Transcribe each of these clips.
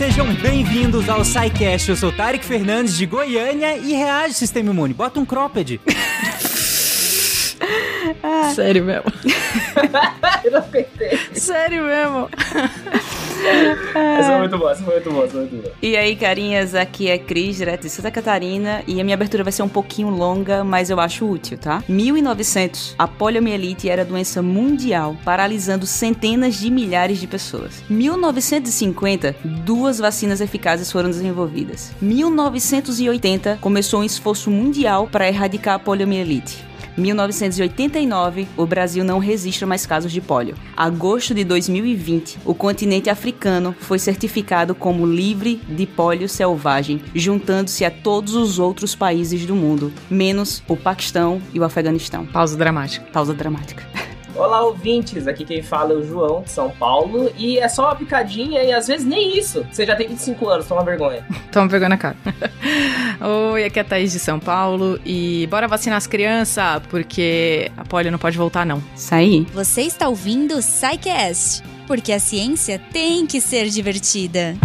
sejam bem-vindos ao SciCast. Eu sou Tarek Fernandes de Goiânia e reage, Sistema Imune. Bota um cropped. Sério mesmo. Eu não aguentei. Sério mesmo. Essa foi muito boa, essa foi muito boa, essa foi muito boa. E aí, carinhas, aqui é Cris, direto de Santa Catarina, e a minha abertura vai ser um pouquinho longa, mas eu acho útil, tá? 1900, a poliomielite era doença mundial, paralisando centenas de milhares de pessoas. 1950, duas vacinas eficazes foram desenvolvidas. 1980, começou um esforço mundial para erradicar a poliomielite. 1989, o Brasil não registra mais casos de pólio. Agosto de 2020, o continente africano foi certificado como livre de pólio selvagem, juntando-se a todos os outros países do mundo, menos o Paquistão e o Afeganistão. Pausa dramática. Pausa dramática. Olá, ouvintes. Aqui quem fala é o João, de São Paulo. E é só uma picadinha e às vezes nem isso. Você já tem 25 anos, toma vergonha. Toma vergonha na cara. Oi, aqui é a Thaís de São Paulo. E bora vacinar as crianças, porque a polio não pode voltar, não. Isso aí. Você está ouvindo o SciCast, porque a ciência tem que ser divertida.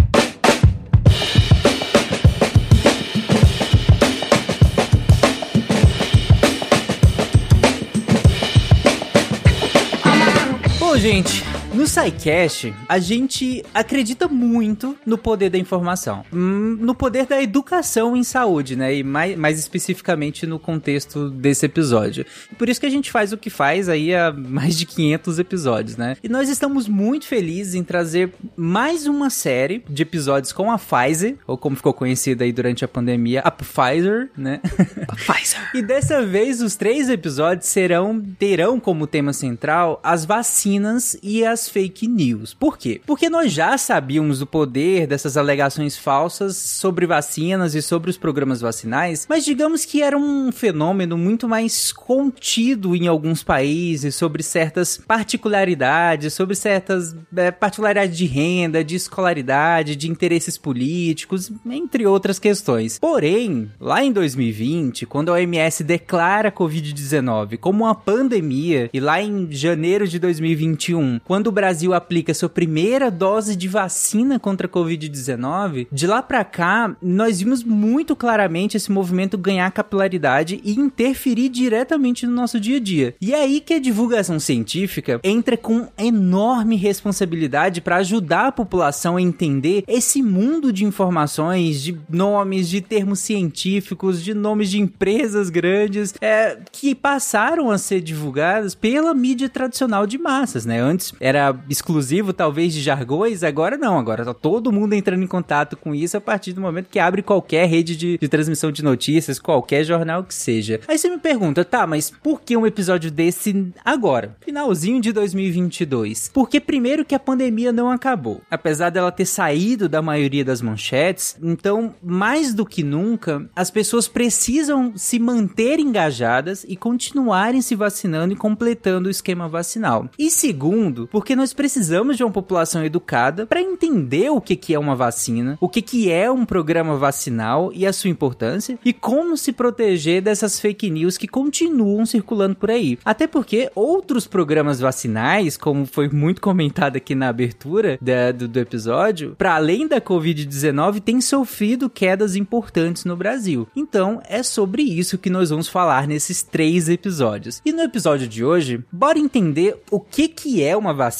Gente, no SciCast, a gente acredita muito no poder da informação. Hum, No poder da educação em saúde, né? E mais, mais especificamente no contexto desse episódio. Por isso que a gente faz o que faz aí há mais de 500 episódios, né? E nós estamos muito felizes em trazer mais uma série de episódios com a Pfizer, ou como ficou conhecida aí durante a pandemia, a Pfizer, né? Pfizer. E dessa vez os três episódios serão terão como tema central as vacinas e as fake news. Por quê? Porque nós já sabíamos do poder dessas alegações falsas sobre vacinas e sobre os programas vacinais, mas digamos que era um fenômeno muito mais contido em alguns países sobre certas particularidades, sobre certas é, particularidades de renda, de escolaridade, de interesses políticos, entre outras questões. Porém, lá em 2020, quando a OMS declara a Covid-19 como uma pandemia, e lá em janeiro de 2021, quando o Brasil aplica sua primeira dose de vacina contra a Covid-19, de lá pra cá, nós vimos muito claramente esse movimento ganhar capilaridade e interferir diretamente no nosso dia a dia. E é aí que a divulgação científica entra com enorme responsabilidade para ajudar a população a entender esse mundo de informações, de nomes, de termos científicos, de nomes de empresas grandes, é, que passaram a ser divulgadas pela mídia tradicional de massas, né? Antes era exclusivo talvez de jargões, agora não, agora tá todo mundo entrando em contato com isso a partir do momento que abre qualquer rede de, de transmissão de notícias, qualquer jornal que seja. Aí você me pergunta, tá, mas por que um episódio desse agora? Finalzinho de 2022. Porque primeiro que a pandemia não acabou. Apesar dela ter saído da maioria das manchetes, então, mais do que nunca, as pessoas precisam se manter engajadas e continuarem se vacinando e completando o esquema vacinal. E segundo, porque nós precisamos de uma população educada para entender o que, que é uma vacina, o que, que é um programa vacinal e a sua importância, e como se proteger dessas fake news que continuam circulando por aí. Até porque outros programas vacinais, como foi muito comentado aqui na abertura da- do, do episódio, para além da Covid-19, têm sofrido quedas importantes no Brasil. Então, é sobre isso que nós vamos falar nesses três episódios. E no episódio de hoje, bora entender o que, que é uma vacina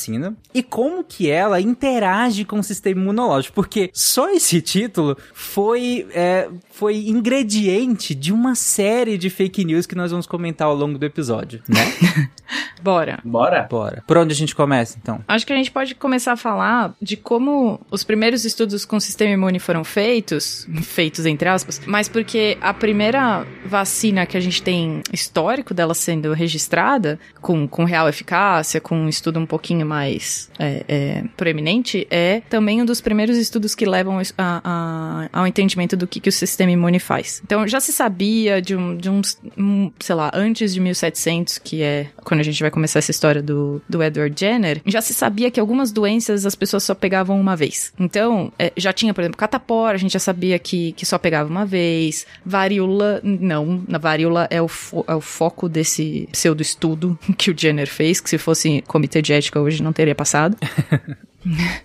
e como que ela interage com o sistema imunológico, porque só esse título foi, é, foi ingrediente de uma série de fake news que nós vamos comentar ao longo do episódio, né? Bora. Bora? Bora. Por onde a gente começa, então? Acho que a gente pode começar a falar de como os primeiros estudos com o sistema imune foram feitos, feitos entre aspas, mas porque a primeira vacina que a gente tem histórico dela sendo registrada, com, com real eficácia, com um estudo um pouquinho mais é, é, proeminente, é também um dos primeiros estudos que levam a- a- ao entendimento do que, que o sistema imune faz. Então já se sabia de, um, de uns, um, sei lá, antes de 1700, que é quando a gente vai começar essa história do, do Edward Jenner, já se sabia que algumas doenças as pessoas só pegavam uma vez. Então, é, já tinha, por exemplo, catapora, a gente já sabia que, que só pegava uma vez. Varíola, não. Na varíola é o, fo- é o foco desse pseudo-estudo que o Jenner fez, que se fosse comitê de ética hoje não teria passado.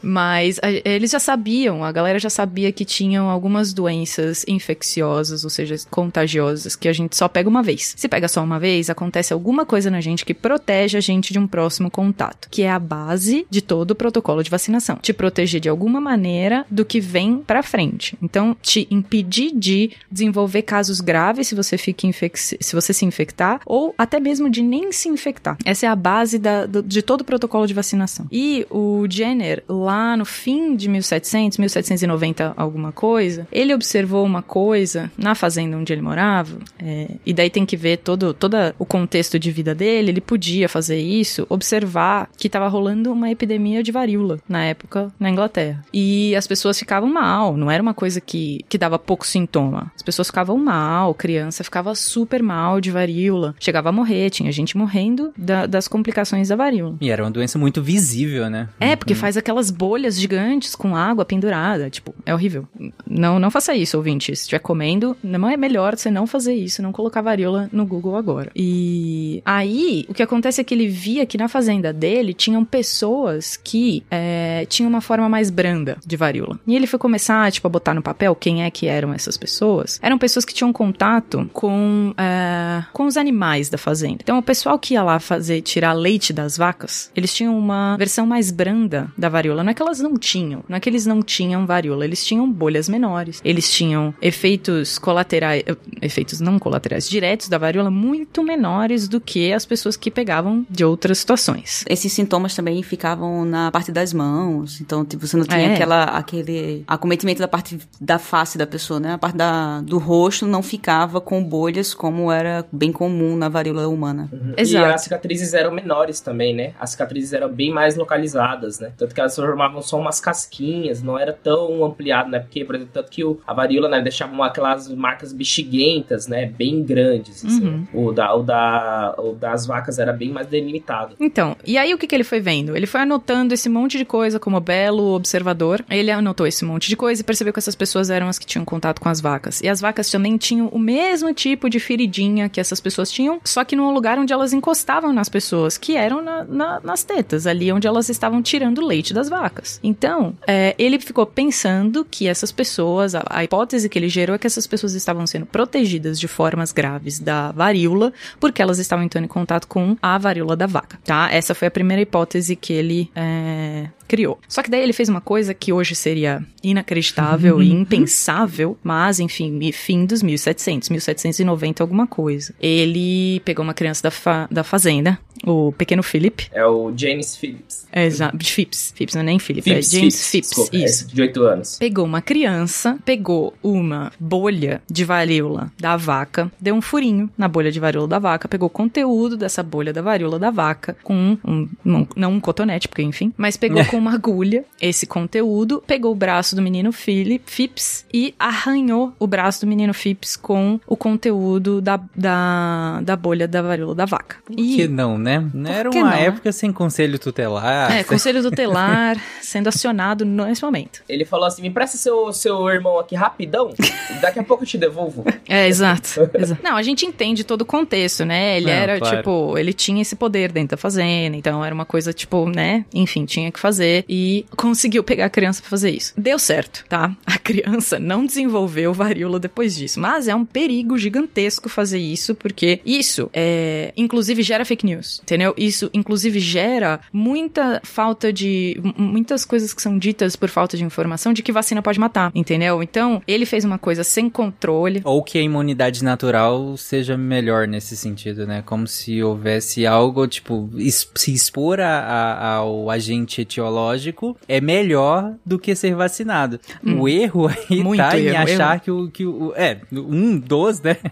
Mas a- eles já sabiam, a galera já sabia que tinham algumas doenças infecciosas, ou seja, contagiosas, que a gente só pega uma vez. Se pega só uma vez, acontece alguma coisa na gente que protege a gente de um próximo contato, que é a base de todo o protocolo de vacinação. Te proteger de alguma maneira do que vem pra frente. Então, te impedir de desenvolver casos graves se você fica se você se infectar, ou até mesmo de nem se infectar. Essa é a base da- do- de todo o protocolo de vacinação. E o Jenner, lá no fim de 1700, 1790, alguma coisa, ele observou uma coisa na fazenda onde ele morava, é, e daí tem que ver todo, todo o contexto de vida dele, ele podia fazer isso, observar que estava rolando uma epidemia de varíola na época na Inglaterra. E as pessoas ficavam mal, não era uma coisa que, que dava pouco sintoma. As pessoas ficavam mal, criança ficava super mal de varíola, chegava a morrer, tinha gente morrendo da- das complicações da varíola. E era uma doença muito visível, né? É, porque faz aquelas bolhas gigantes com água pendurada. Tipo, é horrível. Não, não faça isso, ouvinte. Se estiver comendo, não é melhor você não fazer isso, não colocar varíola no Google agora. E aí, o que acontece é que ele via que na fazenda dele tinham pessoas que é, tinham uma forma mais branda de varíola. E ele foi começar, tipo, a botar no papel quem é que eram essas pessoas. Eram pessoas que tinham contato com, é, com os animais da fazenda. Então, o pessoal que ia lá fazer, tirar leite das vacas, eles tinham uma versão mais branda da varíola. Não é que elas não tinham, não é que eles não tinham varíola, eles tinham bolhas menores. Eles tinham efeitos colaterais, eh, efeitos não colaterais, diretos da varíola muito menores do que as pessoas que pegavam de outras situações. Esses sintomas também ficavam na parte das mãos. Então, tipo, você não tinha É. aquela, aquele acometimento da parte da face da pessoa, né? A parte da, do rosto não ficava com bolhas como era bem comum na varíola humana. E Exato. as cicatrizes eram menores também, né? As cicatrizes eram bem mais localizadas, né? Tanto que elas formavam só umas casquinhas, não era tão ampliado, né? Porque, por exemplo, tanto que o, a varíola, né, deixava uma, aquelas marcas bexiguentas, né? Bem grandes, assim. Uhum. O, da, o, da, o das vacas era bem mais delimitado. Então, e aí o que, que ele foi vendo? Ele foi anotando esse monte de coisa como belo observador. Ele anotou esse monte de coisa e percebeu que essas pessoas eram as que tinham contato com as vacas. E as vacas também tinham o mesmo tipo de feridinha que essas pessoas tinham, só que num lugar onde elas encostavam nas pessoas, que eram na- na- nas tetas, ali onde elas estavam tirando o leite das vacas. Então, é, ele ficou pensando que essas pessoas, a, a hipótese que ele gerou é que essas pessoas estavam sendo protegidas de formas graves da varíola, porque elas estavam entrando em contato com a varíola da vaca, tá? Essa foi a primeira hipótese que ele é, criou. Só que daí ele fez uma coisa que hoje seria inacreditável e impensável, mas enfim, fim dos 1700, 1790 alguma coisa. Ele pegou uma criança da, fa- da fazenda, o pequeno Philip, É o James Phillips. é, exa- Phipps, Phipps não é nem Philip, Phipps, é James Phipps, desculpa, é isso. esse de 8 anos. Pegou uma criança, pegou uma bolha de varíola da vaca, deu um furinho na bolha de varíola da vaca, pegou o conteúdo dessa bolha da varíola da vaca com um, um- um- não um cotonete, porque enfim, mas pegou com uma agulha esse conteúdo, pegou o braço do menino Philip, Phipps e arranhou o braço do menino Phipps com o conteúdo da, da, da bolha da varíola da vaca. E- Que não, né? Era que uma não, né? época sem conselho tutelar. é, conselho tutelar sendo acionado nesse momento. Ele falou assim: me presta seu, seu irmão aqui rapidão, daqui a pouco eu te devolvo. É, exato, exato. Não, a gente entende todo o contexto, né? Ele Não, era, claro. tipo, ele tinha esse poder dentro da fazenda, então era uma coisa, tipo, né? Enfim, tinha que fazer e conseguiu pegar a criança pra fazer isso. Deu certo, tá? A criança não desenvolveu varíola depois disso, mas é um perigo gigantesco fazer isso, porque isso, é, inclusive, gera fake news, entendeu? Isso, inclusive, gera muita falta de. muitas coisas que são ditas por falta de informação de que vacina pode matar, entendeu? Então, ele fez uma coisa sem controle. Ou que a imunidade natural seja melhor nesse sentido, né? Como se houvesse algo, tipo, se expor a- a- ao agente etiológico é melhor do que ser vacinado. O erro aí Hum. Muito tá em erro, achar erro. que o, que o. É, um dos, né?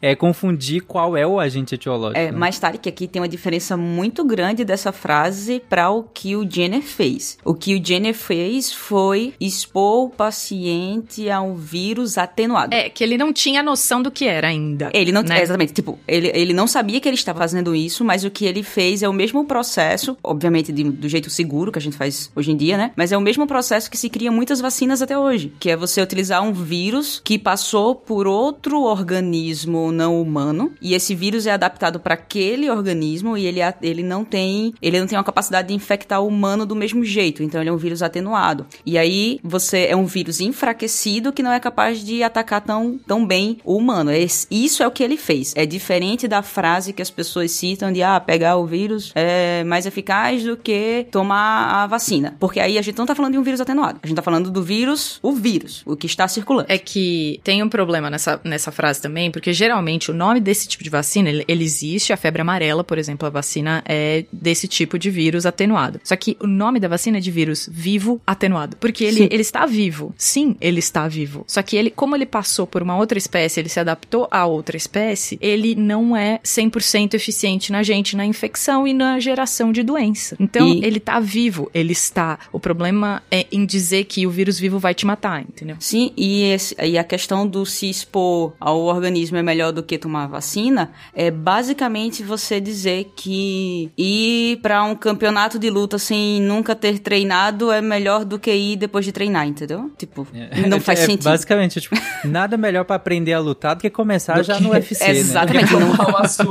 É confundir qual é o agente etiológico. É, né? mais tarde que aqui tem uma diferença muito grande dessa frase para o que o Jenner fez. O que o Jenner fez foi expor o paciente a um vírus atenuado. É, que ele não tinha noção do que era ainda. Ele não, né? é, exatamente, tipo, ele, ele não sabia que ele estava fazendo isso, mas o que ele fez é o mesmo processo, obviamente de- do jeito seguro que a gente faz hoje em dia, né? Mas é o mesmo processo que se cria muitas vacinas até hoje, que é você utilizar um vírus que passou por outro organismo não humano, e esse vírus é adaptado para aquele organismo, e ele, ele não tem ele não tem uma capacidade de infectar o humano do mesmo jeito, então ele é um vírus atenuado. E aí você é um vírus enfraquecido que não é capaz de atacar tão, tão bem o humano. Isso é o que ele fez. É diferente da frase que as pessoas citam de ah, pegar o vírus é mais eficaz do que tomar a vacina. Porque aí a gente não tá falando de um vírus atenuado. A gente tá falando do vírus, o vírus, o que está circulando. É que tem um problema nessa, nessa frase também, porque geralmente o nome desse tipo de vacina, ele, ele existe, a febre amarela, por exemplo, a vacina é desse tipo de vírus atenuado. Só que o nome da vacina é de vírus vivo atenuado. Porque ele, ele está vivo. Sim, ele está vivo. Só que ele, como ele passou por uma outra espécie, ele se adaptou a outra espécie, ele não é 100% eficiente na gente, na infecção e na geração de doença. Então, e... ele está vivo, ele está. O problema é em dizer que o vírus vivo vai te matar, entendeu? Sim, e, esse, e a questão do se expor ao organismo é melhor do que tomar vacina é basicamente você dizer que ir para um campeonato de luta sem nunca ter treinado é melhor do que ir depois de treinar, entendeu? Tipo, é, não faz é, sentido. Basicamente, tipo, nada melhor para aprender a lutar do que começar do já que... no UFC, né? Exatamente.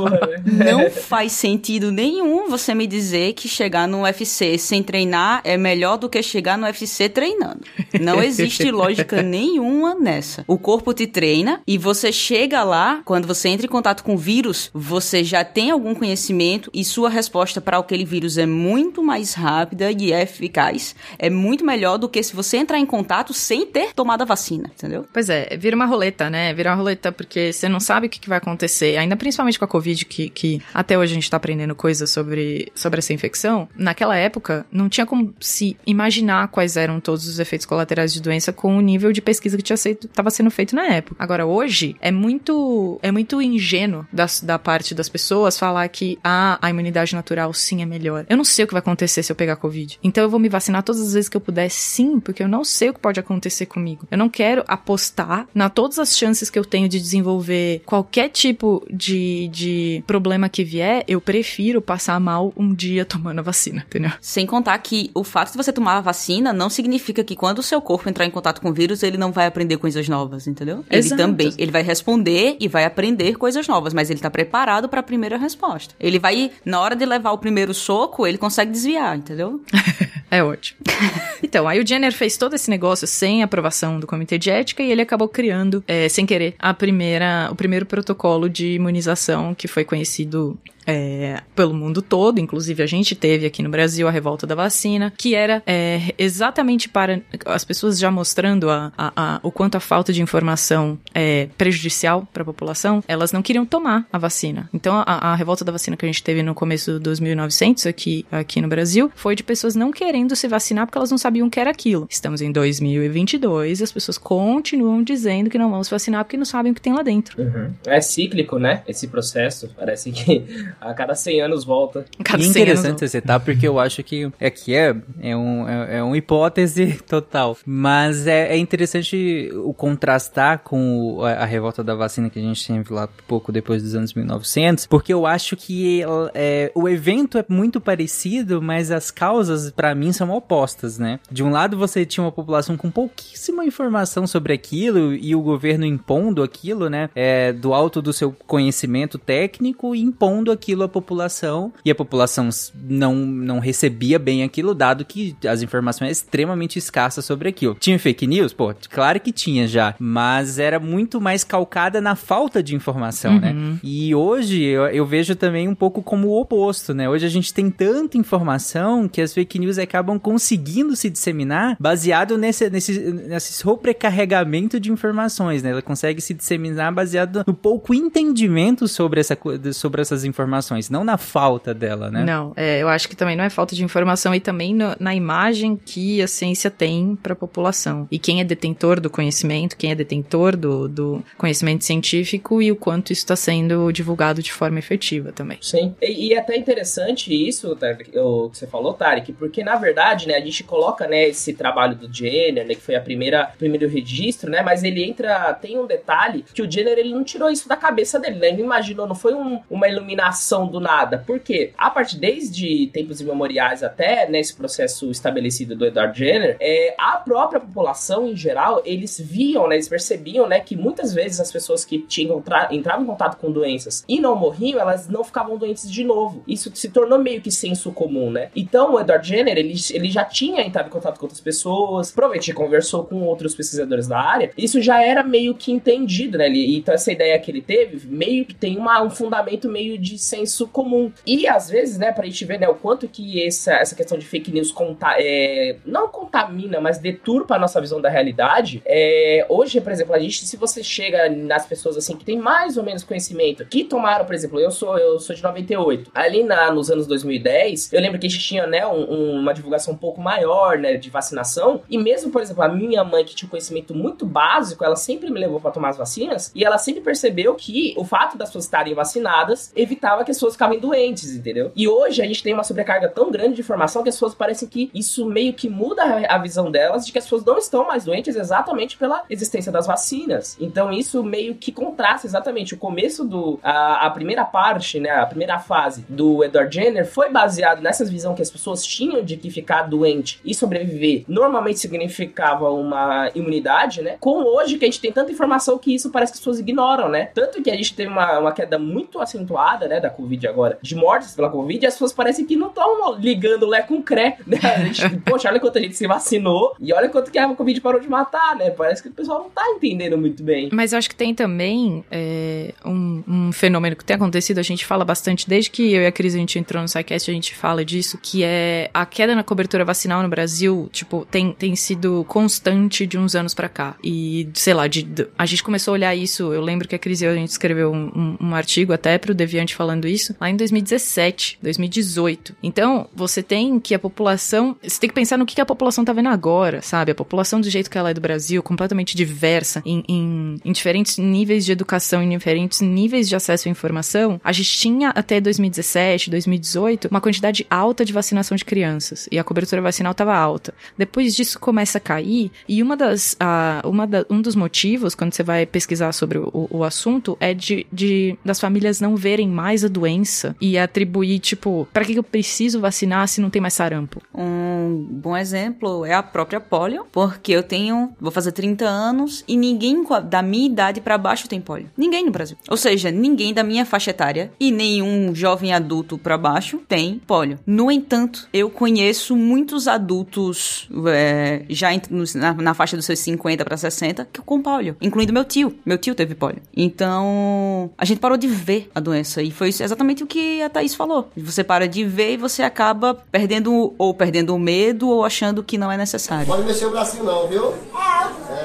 Né? Não, não faz sentido nenhum você me dizer que chegar no UFC sem treinar é melhor do que chegar no UFC treinando. Não existe lógica nenhuma nessa. O corpo te treina e você chega lá, quando você entra em contato com o vírus, você já tem algum conhecimento e sua resposta para aquele vírus é muito mais rápida e é eficaz. É muito melhor do que se você entrar em contato sem ter tomado a vacina, entendeu? Pois é, vira uma roleta, né? Vira uma roleta porque você não sabe o que, vai acontecer, ainda principalmente com a Covid, que, que até hoje a gente tá aprendendo coisas sobre, sobre essa infecção. Naquela época, não tinha como se imaginar quais eram todos os efeitos colaterais de doença com o nível de pesquisa que tinha estava sendo feito na época. Agora, hoje, é muito, é muito ingênuo da, da parte das pessoas falar que ah, a imunidade natural sim é melhor. Eu não sei o que vai acontecer se eu pegar Covid. Então eu vou me vacinar todas as vezes que eu puder, sim, porque eu não sei o que pode acontecer comigo. Eu não quero apostar na todas as chances que eu tenho de desenvolver qualquer tipo de, de problema que vier. Eu prefiro passar mal um dia tomando a vacina, entendeu? Sem contar que o fato de você tomar a vacina não significa que quando o seu corpo entrar em contato com o vírus, ele não vai aprender coisas novas, entendeu? Exato. Ele também, ele vai responder e vai aprender coisas novas, mas ele tá preparado para a primeira resposta. Ele vai, na hora de levar o primeiro soco, ele consegue desviar, entendeu? é ótimo. então, aí o Jenner fez todo esse negócio sem aprovação do comitê de ética e ele acabou criando, é, sem querer, a primeira, o primeiro protocolo de imunização que foi conhecido é, pelo mundo todo, inclusive a gente teve aqui no Brasil a revolta da vacina, que era é, exatamente para as pessoas já mostrando a, a, a, o quanto a falta de informação é prejudicial para a população, elas não queriam tomar a vacina. Então a, revolta da vacina que a gente teve no começo dos 1900 aqui, aqui no Brasil foi de pessoas não querendo se vacinar porque elas não sabiam o que era aquilo. Estamos em 2022 e as pessoas continuam dizendo que não vão se vacinar porque não sabem o que tem lá dentro. Uhum. É cíclico, né? Esse processo. Parece que a cada 100 anos volta. Cada e interessante esse etapa, porque eu acho que é que é, é, um, é, é uma hipótese total. Mas é, é interessante o contrastar com o, a, a, revolta da vacina que a gente teve lá pouco depois dos anos 1900, porque eu acho que é, o evento é muito parecido, mas as causas, para mim, são opostas, né? De um lado, você tinha uma população com pouquíssima informação sobre aquilo e o governo impondo aquilo, né? É, do alto do seu conhecimento técnico, impondo aquilo à população e a população não, não recebia bem aquilo, dado que as informações eram extremamente escassas sobre aquilo. Tinha fake news? Pô, claro que tinha já, mas era muito mais calcada na falta de informação, né? uhum. né? E hoje eu, eu, vejo também um pouco como o oposto, né? Hoje a gente tem tanta informação que as fake news acabam conseguindo se disseminar baseado nesse, nesse, nesse sobrecarregamento de informações, né? Ela consegue se disseminar baseado no pouco entendimento sobre, essa, sobre essas informações não na falta dela, né? Não, é, eu acho que também não é falta de informação e também no, na imagem que a ciência tem para a população. E quem é detentor do conhecimento, quem é detentor do, do conhecimento científico e o quanto isso está sendo divulgado de forma efetiva também. Sim, e, e é até interessante isso, o que você falou, Tarek, porque na verdade, né, a gente coloca, né, esse trabalho do Jenner, né, que foi a primeira primeiro registro, né, mas ele entra, tem um detalhe que o Jenner ele não tirou isso da cabeça dele, né, ele imaginou, não foi um, uma iluminação do nada. Por quê? A partir desde tempos imemoriais até nesse processo estabelecido do Edward Jenner, é, a própria população em geral, eles viam, né, eles percebiam, né, que muitas vezes as pessoas que tinham entravam em contato com doenças e não morriam, elas não ficavam doentes de novo. Isso se tornou meio que senso comum, né? Então o Edward Jenner, ele, ele já tinha entrado em contato com outras pessoas, provavelmente conversou com outros pesquisadores da área, isso já era meio que entendido, né? Ele, então essa ideia que ele teve, meio que tem uma, um fundamento meio de senso comum. E às vezes, né, pra gente ver, né, o quanto que essa, essa questão de fake news conta, é, não contamina, mas deturpa a nossa visão da realidade, é, hoje, por exemplo, a gente, se você chega nas pessoas assim que tem mais ou menos conhecimento, que tomaram, por exemplo, eu sou eu sou de 98, ali na, nos anos 2010, eu lembro que a gente tinha, né, um, uma divulgação um pouco maior, né, de vacinação, e mesmo, por exemplo, a minha mãe que tinha um conhecimento muito básico, ela sempre me levou para tomar as vacinas, e ela sempre percebeu que o fato das pessoas estarem vacinadas evitava que as pessoas ficassem doentes, entendeu? E hoje a gente tem uma sobrecarga tão grande de informação que as pessoas parecem que isso meio que muda a visão delas de que as pessoas não estão mais doentes exatamente pela existência das vacinas. Então isso meio que contrasta exatamente o começo do a, a primeira parte, né, a primeira fase do Edward Jenner foi baseado nessa visão que as pessoas tinham de que ficar doente e sobreviver normalmente significava uma imunidade, né? Com hoje que a gente tem tanta informação que isso parece que as pessoas ignoram, né? Tanto que a gente teve uma, uma queda muito acentuada, né, da Covid agora, de mortes pela Covid, e as pessoas parecem que não estão ligando Lé com Cré, né? A gente, poxa, olha quanta gente se vacinou e olha quanto que a Covid parou de matar, né? Parece que o pessoal não tá entendendo muito bem. Mas eu acho que tem também é, um, um, fenômeno que tem acontecido, a gente fala bastante, desde que eu e a Cris a gente entrou no SciCast, a gente fala disso, que é a queda na cobertura vacinal no Brasil, tipo, tem, tem sido constante de uns anos para cá. E, sei lá, de, a gente começou a olhar isso, eu lembro que a Cris e eu, a gente escreveu um, um, um artigo até pro Deviante falando isso, lá em 2017, 2018. Então, você tem que a população, você tem que pensar no que a população tá vendo agora, sabe? A população do jeito que ela é do Brasil, completamente diversa, em, em, em diferentes níveis de educação, em diferentes níveis de acesso à informação, a gente tinha até 2017, 2018, uma quantidade alta de vacinação de crianças. E a cobertura vacinal estava alta. Depois disso começa a cair, e uma das, uh, uma da, um dos motivos, quando você vai pesquisar sobre o, o assunto, é de, de das famílias não verem mais a doença e atribuir, tipo, para que eu preciso vacinar se não tem mais sarampo? Um bom exemplo é a própria polio, porque eu tenho, vou fazer 30 anos e ninguém da minha idade para baixo tem polio. Ninguém no Brasil. Ou seja, ninguém da minha faixa etária e nenhum jovem adulto para baixo tem polio. No entanto, eu conheço muitos adultos é, já na, na, faixa dos seus 50 para 60 que com polio, incluindo meu tio. Meu tio teve polio. Então, a gente parou de ver a doença e foi exatamente o que a Thaís falou. Você para de ver e você acaba perdendo ou perdendo o medo ou achando que não é necessário. Pode mexer o bracinho não, viu?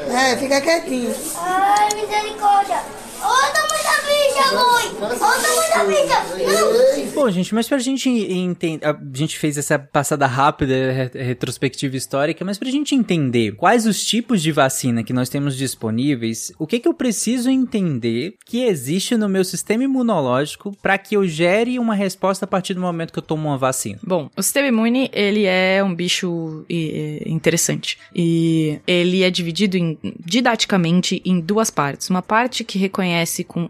É, é fica quietinho. Ai, misericórdia. Outra Bom, gente, mas pra gente entender. A gente fez essa passada rápida, retrospectiva histórica, mas pra gente entender quais os tipos de vacina que nós temos disponíveis, o que que eu preciso entender que existe no meu sistema imunológico para que eu gere uma resposta a partir do momento que eu tomo uma vacina? Bom, o sistema imune, ele é um bicho interessante. E ele é dividido em, didaticamente em duas partes. Uma parte que reconhece com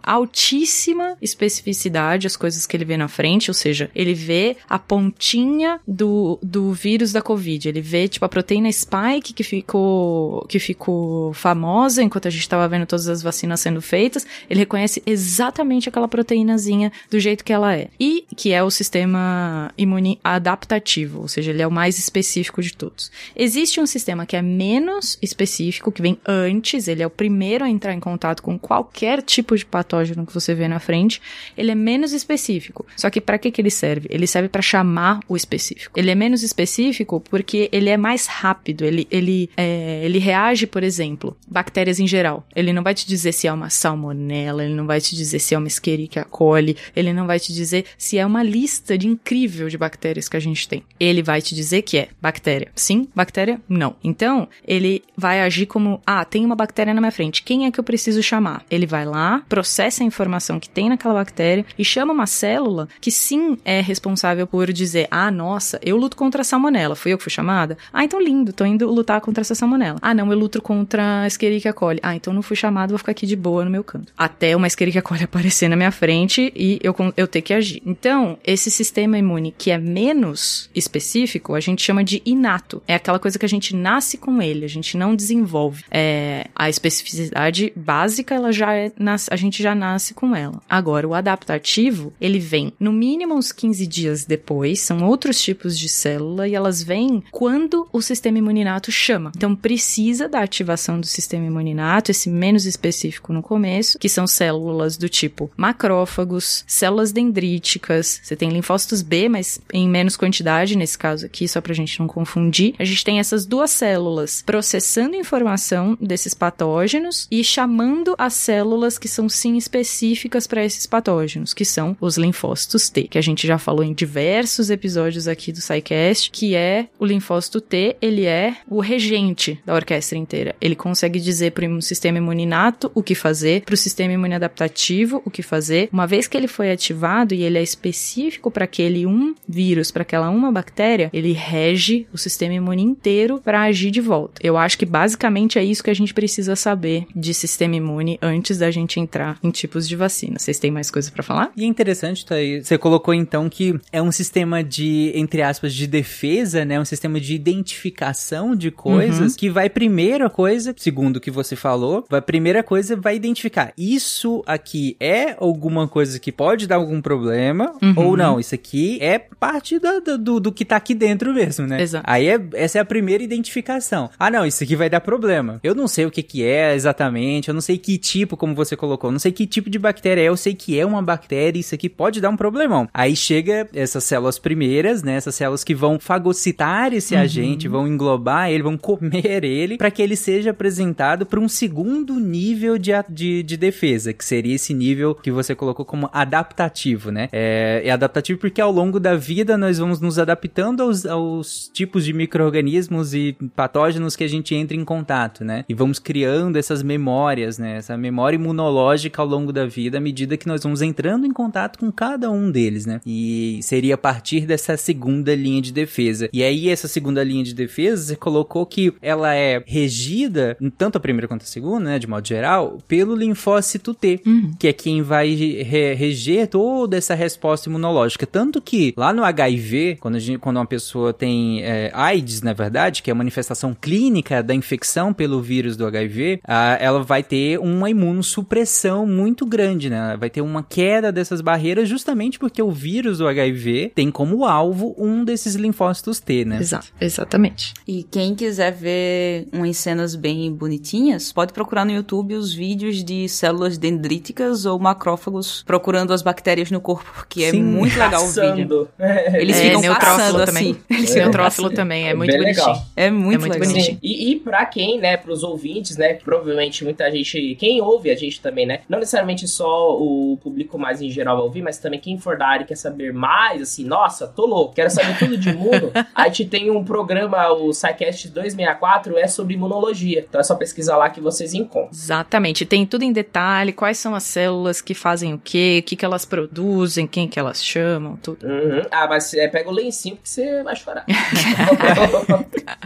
altíssima especificidade as coisas que ele vê na frente, ou seja, ele vê a pontinha do, do vírus da Covid. Ele vê, tipo, a proteína spike que ficou, que ficou famosa enquanto a gente estava vendo todas as vacinas sendo feitas. Ele reconhece exatamente aquela proteínazinha do jeito que ela é. E que é o sistema imune adaptativo, ou seja, ele é o mais específico de todos. Existe um sistema que é menos específico, que vem antes, ele é o primeiro a entrar em contato com qualquer tipo de patógeno que você vê na frente, ele é menos específico. Só que para que, que ele serve? Ele serve para chamar o específico. Ele é menos específico porque ele é mais rápido. Ele, ele, é, ele reage, por exemplo, bactérias em geral. Ele não vai te dizer se é uma salmonela, ele não vai te dizer se é uma Escherichia coli, ele não vai te dizer se é uma lista de incrível de bactérias que a gente tem. Ele vai te dizer que é bactéria. Sim, bactéria? Não. Então, ele vai agir como, ah, tem uma bactéria na minha frente. Quem é que eu preciso chamar? Ele vai lá, processa a informação que tem naquela bactéria e chama uma célula que sim é responsável por dizer: ah, nossa, eu luto contra a salmonela, fui eu que fui chamada? Ah, então lindo, tô indo lutar contra essa salmonela. Ah, não, eu luto contra a Escherichia coli. Ah, então não fui chamado, vou ficar aqui de boa no meu canto. Até uma Escherichia coli aparecer na minha frente e eu, eu ter que agir. Então, esse sistema imune que é menos específico, a gente chama de inato. É aquela coisa que a gente nasce com ele, a gente não desenvolve. É, a especificidade básica, ela já é, a gente já nasce com ela. Agora, o adaptativo, ele vem no mínimo uns 15 dias depois, são outros tipos de célula e elas vêm quando o sistema imuninato chama. Então, precisa da ativação do sistema imuninato, esse menos específico no começo, que são células do tipo macrófagos, células dendríticas, você tem linfócitos B, mas em menos quantidade, nesse caso aqui, só pra gente não confundir. A gente tem essas duas células processando informação desses patógenos e chamando as células que são sim específicas para esses patógenos, que são os linfócitos T, que a gente já falou em diversos episódios aqui do SciCast, que é o linfócito T, ele é o regente da orquestra inteira. Ele consegue dizer para o sistema imuninato o que fazer, para o sistema imune adaptativo o que fazer. Uma vez que ele foi ativado e ele é específico para aquele um vírus, para aquela uma bactéria, ele rege o sistema imune inteiro para agir de volta. Eu acho que basicamente é isso que a gente precisa saber de sistema imune antes da gente entrar em tipos de vacina. Vocês têm mais coisa para falar? E é interessante, Thaís, você colocou então que é um sistema de, entre aspas, de defesa, né? Um sistema de identificação de coisas uhum. que vai primeira coisa, segundo o que você falou, vai primeira coisa vai identificar isso aqui é alguma coisa que pode dar algum problema uhum. ou não, isso aqui é parte do, do, do, que tá aqui dentro mesmo, né? Exato. Aí é, essa é a primeira identificação. Ah, não, isso aqui vai dar problema. Eu não sei o que que é exatamente, eu não sei que tipo, como você colocou, não sei que tipo de bactéria é, eu sei que é uma bactéria, isso aqui pode dar um problemão. Aí chega essas células primeiras, né? Essas células que vão fagocitar esse uhum. agente, vão englobar ele, vão comer ele, para que ele seja apresentado para um segundo nível de, de, de, defesa, que seria esse nível que você colocou como adaptativo, né? É, é adaptativo porque ao longo da vida nós vamos nos adaptando aos, aos tipos de micro-organismos e patógenos que a gente entra em contato, né? E vamos criando essas memórias, né? Essa memória imunológica ao longo da vida à medida que nós vamos entrando em contato com cada um deles, né? E seria a partir dessa segunda linha de defesa. E aí essa segunda linha de defesa, você colocou que ela é regida, tanto a primeira quanto a segunda, né, de modo geral, pelo linfócito T, uhum. que é quem vai re reger toda essa resposta imunológica. Tanto que lá no HIV, quando, gente, quando uma pessoa tem é, AIDS, na verdade, que é a manifestação clínica da infecção pelo vírus do HIV, a, ela vai ter uma imunossupressão muito grande, né? Vai ter uma queda dessas barreiras justamente porque o vírus do HIV tem como alvo um desses linfócitos T, né? Exato, exatamente. E quem quiser ver umas cenas bem bonitinhas, pode procurar no YouTube os vídeos de células dendríticas ou macrófagos procurando as bactérias no corpo, que é muito legal o vídeo. Eles é, ficam passando também. assim. Eles é. Neutrófilo também, é, é muito bonitinho. Legal. É muito, é muito legal. bonitinho. E, e pra quem, né, pros ouvintes, né, provavelmente muita gente, quem ouve a gente também, né, não necessariamente só o público mais em geral vai ouvir, mas também quem for da área quer saber mais, assim, nossa, tô louco, quero saber tudo de imuno, a gente tem um programa, o SciCast 264, é sobre imunologia, então é só pesquisar lá que vocês encontram. Exatamente, tem tudo em detalhe, quais são as células que fazem o quê, o que, que elas produzem, quem que elas chamam, tudo. Uhum. Ah, mas é, pega o lencinho que você vai chorar.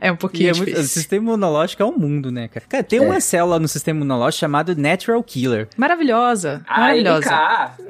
é um pouquinho é muito, O sistema imunológico é um mundo, né, cara? Cara, tem é. uma célula no sistema imunológico chamada Natural Killer. Maravilhosa. Ah, maravilhosa.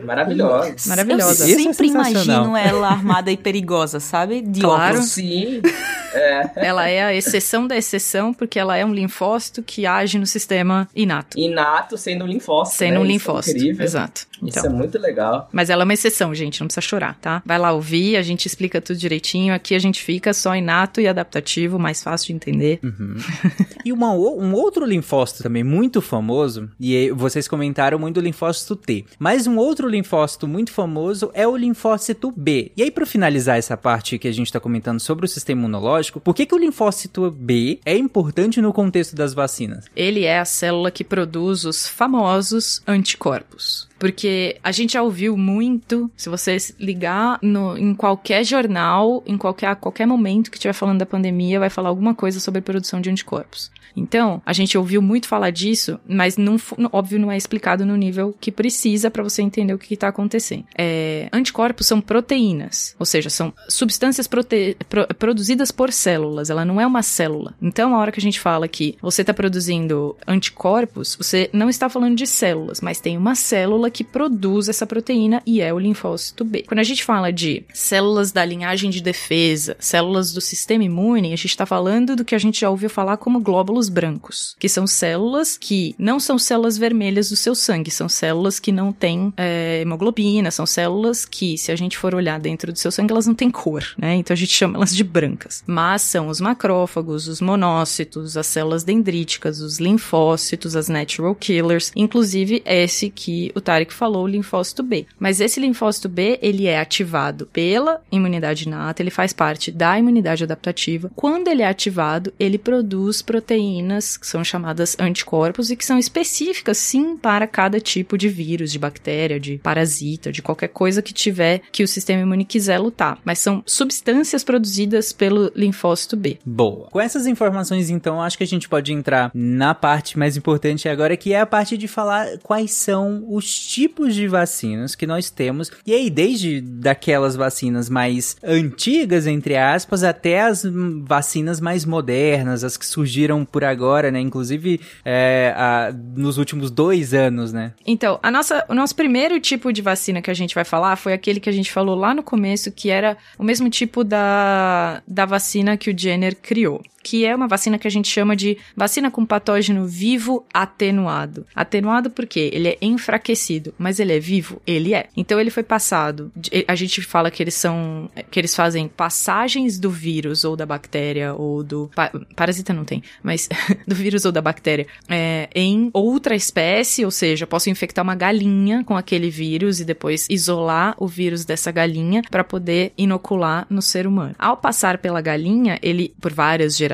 Maravilhosa. Maravilhosa. Eu sempre é imagino ela armada e perigosa, sabe? De claro. Óculos. Sim. É. Ela é a exceção da exceção, porque ela é um linfócito que age no sistema inato. Inato sendo um linfócito. Sendo né? um linfócito. É Exato. Então. Isso é muito legal. Mas ela é uma exceção, gente, não precisa chorar, tá? Vai lá ouvir, a gente explica tudo direitinho. Aqui a gente fica só inato e adaptativo, mais fácil de entender. Uhum. e uma, um outro linfócito também muito famoso, e vocês comentaram muito do linfócito T, mas um outro linfócito muito famoso é o linfócito B. E aí, para finalizar essa parte que a gente tá comentando sobre o sistema imunológico, por que, que o linfócito B é importante no contexto das vacinas? Ele é a célula que produz os famosos anticorpos. Porque a gente já ouviu muito, se você ligar no, em qualquer jornal, em qualquer, qualquer momento que estiver falando da pandemia, vai falar alguma coisa sobre a produção de anticorpos. Então, a gente ouviu muito falar disso, mas não, óbvio não é explicado no nível que precisa para você entender o que está acontecendo. É, anticorpos são proteínas, ou seja, são substâncias prote pro produzidas por células. Ela não é uma célula. Então, a hora que a gente fala que você está produzindo anticorpos, você não está falando de células, mas tem uma célula que produz essa proteína e é o linfócito B. Quando a gente fala de células da linhagem de defesa, células do sistema imune, a gente está falando do que a gente já ouviu falar como glóbulos brancos, que são células que não são células vermelhas do seu sangue, são células que não têm é, hemoglobina, são células que, se a gente for olhar dentro do seu sangue, elas não têm cor, né? Então a gente chama elas de brancas. Mas são os macrófagos, os monócitos, as células dendríticas, os linfócitos, as natural killers, inclusive esse que o Tarek falou, o linfócito B. Mas esse linfócito B, ele é ativado pela imunidade inata, ele faz parte da imunidade adaptativa. Quando ele é ativado, ele produz proteínas que são chamadas anticorpos e que são específicas sim para cada tipo de vírus, de bactéria, de parasita, de qualquer coisa que tiver que o sistema imune quiser lutar. Mas são substâncias produzidas pelo linfócito B. Boa. Com essas informações, então, acho que a gente pode entrar na parte mais importante agora, que é a parte de falar quais são os tipos de vacinas que nós temos. E aí, desde daquelas vacinas mais antigas, entre aspas, até as vacinas mais modernas, as que surgiram por agora, né? Inclusive é, a, nos últimos dois anos, né? Então, a nossa, o nosso primeiro tipo de vacina que a gente vai falar foi aquele que a gente falou lá no começo, que era o mesmo tipo da, da vacina que o Jenner criou que é uma vacina que a gente chama de vacina com patógeno vivo atenuado. Atenuado porque ele é enfraquecido, mas ele é vivo? Ele é. Então ele foi passado. A gente fala que eles são. que eles fazem passagens do vírus ou da bactéria ou do. Pa, parasita não tem, mas do vírus ou da bactéria é, em outra espécie, ou seja, posso infectar uma galinha com aquele vírus e depois isolar o vírus dessa galinha para poder inocular no ser humano. Ao passar pela galinha, ele, por várias gerações,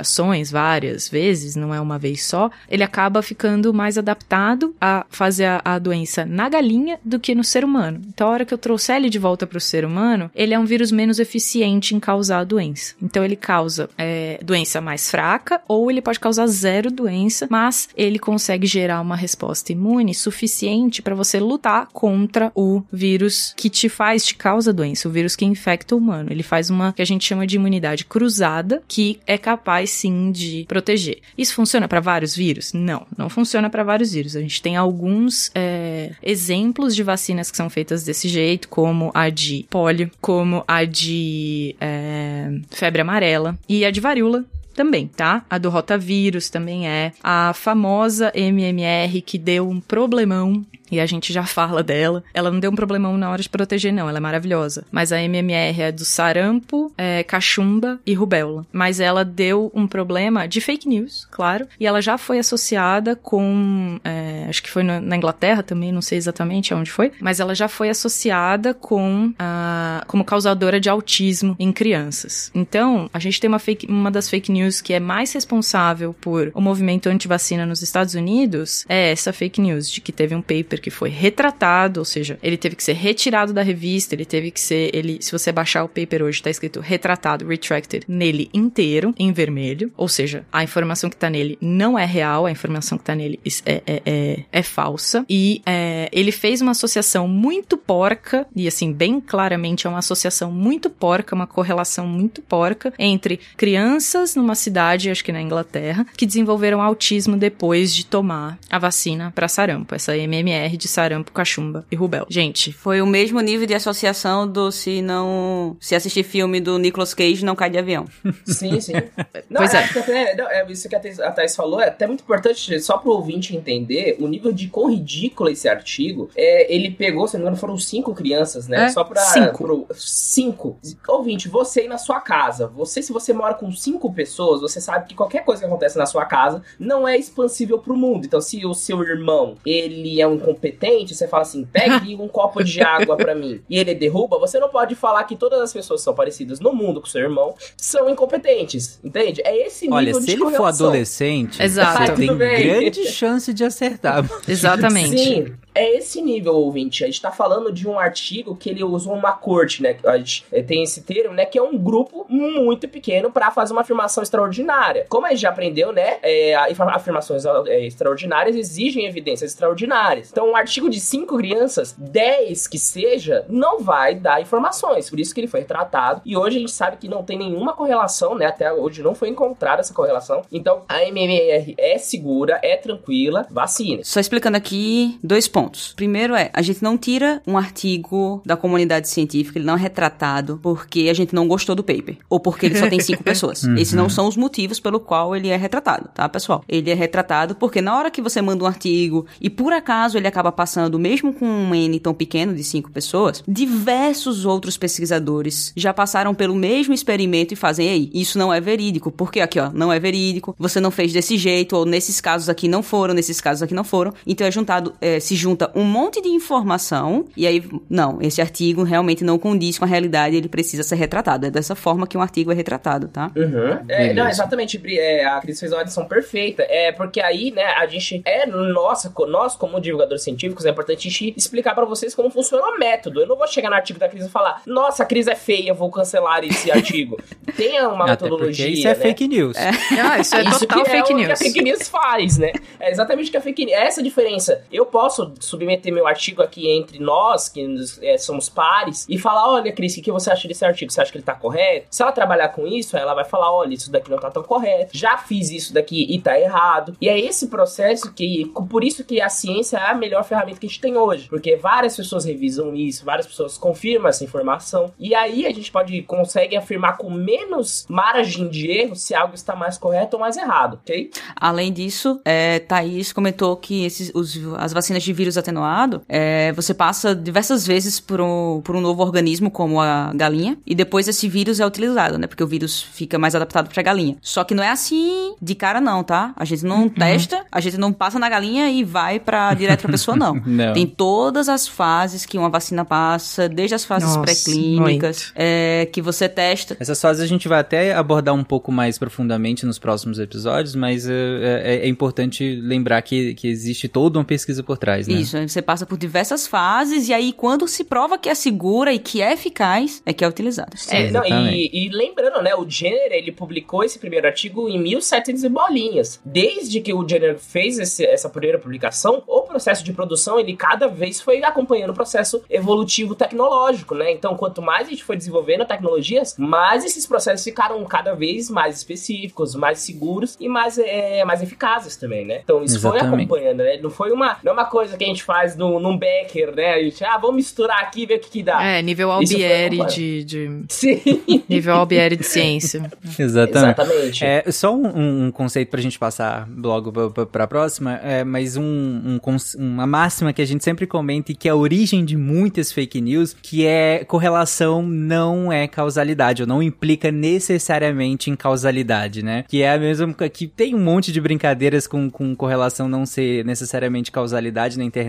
várias vezes, não é uma vez só, ele acaba ficando mais adaptado a fazer a, a doença na galinha do que no ser humano. Então, a hora que eu trouxer ele de volta para o ser humano, ele é um vírus menos eficiente em causar a doença. Então, ele causa é, doença mais fraca ou ele pode causar zero doença, mas ele consegue gerar uma resposta imune suficiente para você lutar contra o vírus que te faz, te causa doença, o vírus que infecta o humano. Ele faz uma que a gente chama de imunidade cruzada, que é capaz sim de proteger. Isso funciona para vários vírus? Não, não funciona para vários vírus. A gente tem alguns é, exemplos de vacinas que são feitas desse jeito, como a de polio, como a de é, febre amarela e a de varíola, também, tá? A do rotavírus também é. A famosa MMR que deu um problemão e a gente já fala dela. Ela não deu um problemão na hora de proteger, não. Ela é maravilhosa. Mas a MMR é do sarampo, é, cachumba e rubéola. Mas ela deu um problema de fake news, claro. E ela já foi associada com. É, acho que foi na Inglaterra também, não sei exatamente onde foi. Mas ela já foi associada com. A, como causadora de autismo em crianças. Então, a gente tem uma, fake, uma das fake news que é mais responsável por o movimento anti-vacina nos Estados Unidos. É essa fake news de que teve um paper que foi retratado, ou seja, ele teve que ser retirado da revista, ele teve que ser, ele, se você baixar o paper hoje, tá escrito retratado, retracted, nele inteiro, em vermelho, ou seja, a informação que tá nele não é real, a informação que tá nele é, é, é, é falsa, e é, ele fez uma associação muito porca, e assim, bem claramente é uma associação muito porca, uma correlação muito porca, entre crianças numa cidade, acho que na Inglaterra, que desenvolveram autismo depois de tomar a vacina para sarampo, essa MMR de sarampo, cachumba e rubéola. Gente. Foi o mesmo nível de associação do se não. Se assistir filme do Nicolas Cage, não cai de avião. Sim, sim. Não, pois é. é. não, é. Isso que a Thais falou é até muito importante, só pro ouvinte entender o nível de quão ridículo esse artigo. É, ele pegou, se não me engano, foram cinco crianças, né? É? Só pra. Cinco. Pro, cinco. Ouvinte, você aí na sua casa, você, se você mora com cinco pessoas, você sabe que qualquer coisa que acontece na sua casa não é expansível pro mundo. Então, se o seu irmão, ele é um competente, você fala assim, pegue um copo de água para mim, e ele derruba, você não pode falar que todas as pessoas que são parecidas no mundo com seu irmão são incompetentes, entende? É esse nível Olha, de se ele for adolescente, Exato. você tem grande chance de acertar. Exatamente. Sim, É esse nível, ouvinte. A gente tá falando de um artigo que ele usou uma corte, né? A gente eh, tem esse termo, né? Que é um grupo muito pequeno para fazer uma afirmação extraordinária. Como a gente já aprendeu, né? É, afirmações é, extraordinárias exigem evidências extraordinárias. Então, um artigo de cinco crianças, 10 que seja, não vai dar informações. Por isso que ele foi retratado. E hoje a gente sabe que não tem nenhuma correlação, né? Até hoje não foi encontrada essa correlação. Então, a MMR é segura, é tranquila, vacina. Só explicando aqui dois pontos. Primeiro é, a gente não tira um artigo da comunidade científica, ele não é retratado porque a gente não gostou do paper. Ou porque ele só tem cinco pessoas. Uhum. Esses não são os motivos pelo qual ele é retratado, tá, pessoal? Ele é retratado porque na hora que você manda um artigo e por acaso ele acaba passando, mesmo com um N tão pequeno de cinco pessoas, diversos outros pesquisadores já passaram pelo mesmo experimento e fazem, ei, isso não é verídico. Porque aqui, ó, não é verídico, você não fez desse jeito, ou nesses casos aqui não foram, nesses casos aqui não foram. Então é juntado, é, se junta um monte de informação e aí, não, esse artigo realmente não condiz com a realidade, ele precisa ser retratado. É dessa forma que um artigo é retratado, tá? Uhum. É, não, exatamente, é, a Cris fez uma adição perfeita. É porque aí, né, a gente é nossa, nós como divulgadores científicos, é importante a gente explicar para vocês como funciona o método. Eu não vou chegar no artigo da Cris e falar, nossa, a Cris é feia, vou cancelar esse artigo. Tem uma Até metodologia. Isso é né? fake news. É. Ah, isso é Isso total que fake é o news. que a fake news faz, né? É exatamente o que a fake news. Essa é a diferença. Eu posso submeter meu artigo aqui entre nós, que é, somos pares, e falar: olha, Cris, o que você acha desse artigo? Você acha que ele tá correto? Se ela trabalhar com isso, ela vai falar: olha, isso daqui não tá tão correto. Já fiz isso daqui e tá errado. E é esse processo que. Por isso que a ciência é a melhor ferramenta que a gente tem hoje. Porque várias pessoas revisam isso, várias pessoas confirmam essa informação. E aí a gente pode consegue afirmar com menos margem de erro se algo está mais correto ou mais errado, ok? Além disso, é, Thaís comentou que esses, os, as vacinas de vírus atenuado, é, você passa diversas vezes por um, por um novo organismo, como a galinha, e depois esse vírus é utilizado, né? Porque o vírus fica mais adaptado pra galinha. Só que não é assim de cara, não, tá? A gente não testa, a gente não passa na galinha e vai pra, direto pra pessoa, não. Não. Tem todas as fases que uma vacina passa, desde as fases pré-clínicas, é, que você testa. Essas fases a gente vai até abordar um pouco mais profundamente nos próximos episódios, mas uh, é, é importante lembrar que, que existe toda uma pesquisa por trás, né? Isso, aí você passa por diversas fases e aí quando se prova que é segura e que é eficaz, é que é utilizado. É, não, e, e lembrando, né, o Jenner, ele publicou esse primeiro artigo em 1700 e bolinhas. Desde que o Jenner fez esse- essa primeira publicação, o processo de produção, ele cada vez foi acompanhando o processo evolutivo tecnológico, né? Então, quanto mais a gente foi desenvolvendo tecnologias, mais esses processos ficaram cada vez mais específicos, mais seguros e mais, é, mais eficazes também, né? Então, isso foi Exatamente. acompanhando, né? Não foi uma, não é uma coisa que a gente faz no, num Becker, né? A gente, ah, vamos misturar aqui e ver o que que dá. É, nível Albieri de, de. Sim, Nível Albieri de ciência. Exatamente. exatamente. É, só um, um conceito pra gente passar logo pra, pra, pra próxima, é, mas um, um uma máxima que a gente sempre comenta e que é a origem de muitas fake news, que é correlação não é causalidade, ou não implica necessariamente em causalidade, né? Que é a mesma que tem um monte de brincadeiras com, com correlação não ser necessariamente causalidade na internet.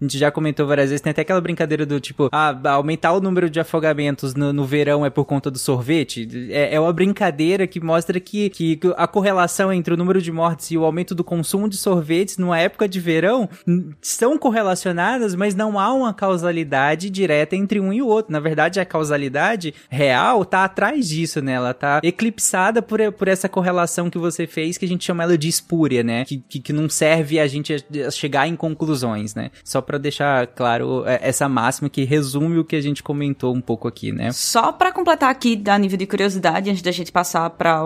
A gente já comentou várias vezes, tem até aquela brincadeira do tipo, ah, aumentar o número de afogamentos no, no verão é por conta do sorvete. É, é uma brincadeira que mostra que, que a correlação entre o número de mortes e o aumento do consumo de sorvetes numa época de verão são correlacionadas, mas não há uma causalidade direta entre um e o outro. Na verdade, a causalidade real tá atrás disso, né? Ela tá eclipsada por, por essa correlação que você fez, que a gente chama ela de espúria, né? Que, que, que não serve a gente a, a chegar em conclusões, né? Só pra deixar claro é, essa máxima que resume o que a gente comentou um pouco aqui, né? Só pra completar aqui, a nível de curiosidade, antes da gente passar para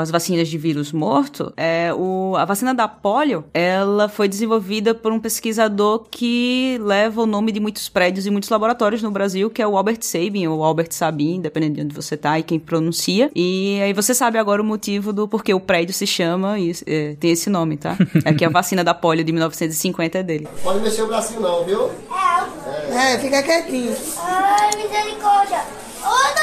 as vacinas de vírus morto, é, o, a vacina da polio, ela foi desenvolvida por um pesquisador que leva o nome de muitos prédios e muitos laboratórios no Brasil, que é o Albert Sabin, ou Albert Sabin, dependendo de onde você tá e quem pronuncia. E aí você sabe agora o motivo do porquê o prédio se chama e é, tem esse nome, tá? É que a vacina da polio de 1950 é dele. Pode mexer o bracinho não, viu? É, fica quietinho. Ai, misericórdia. Ô,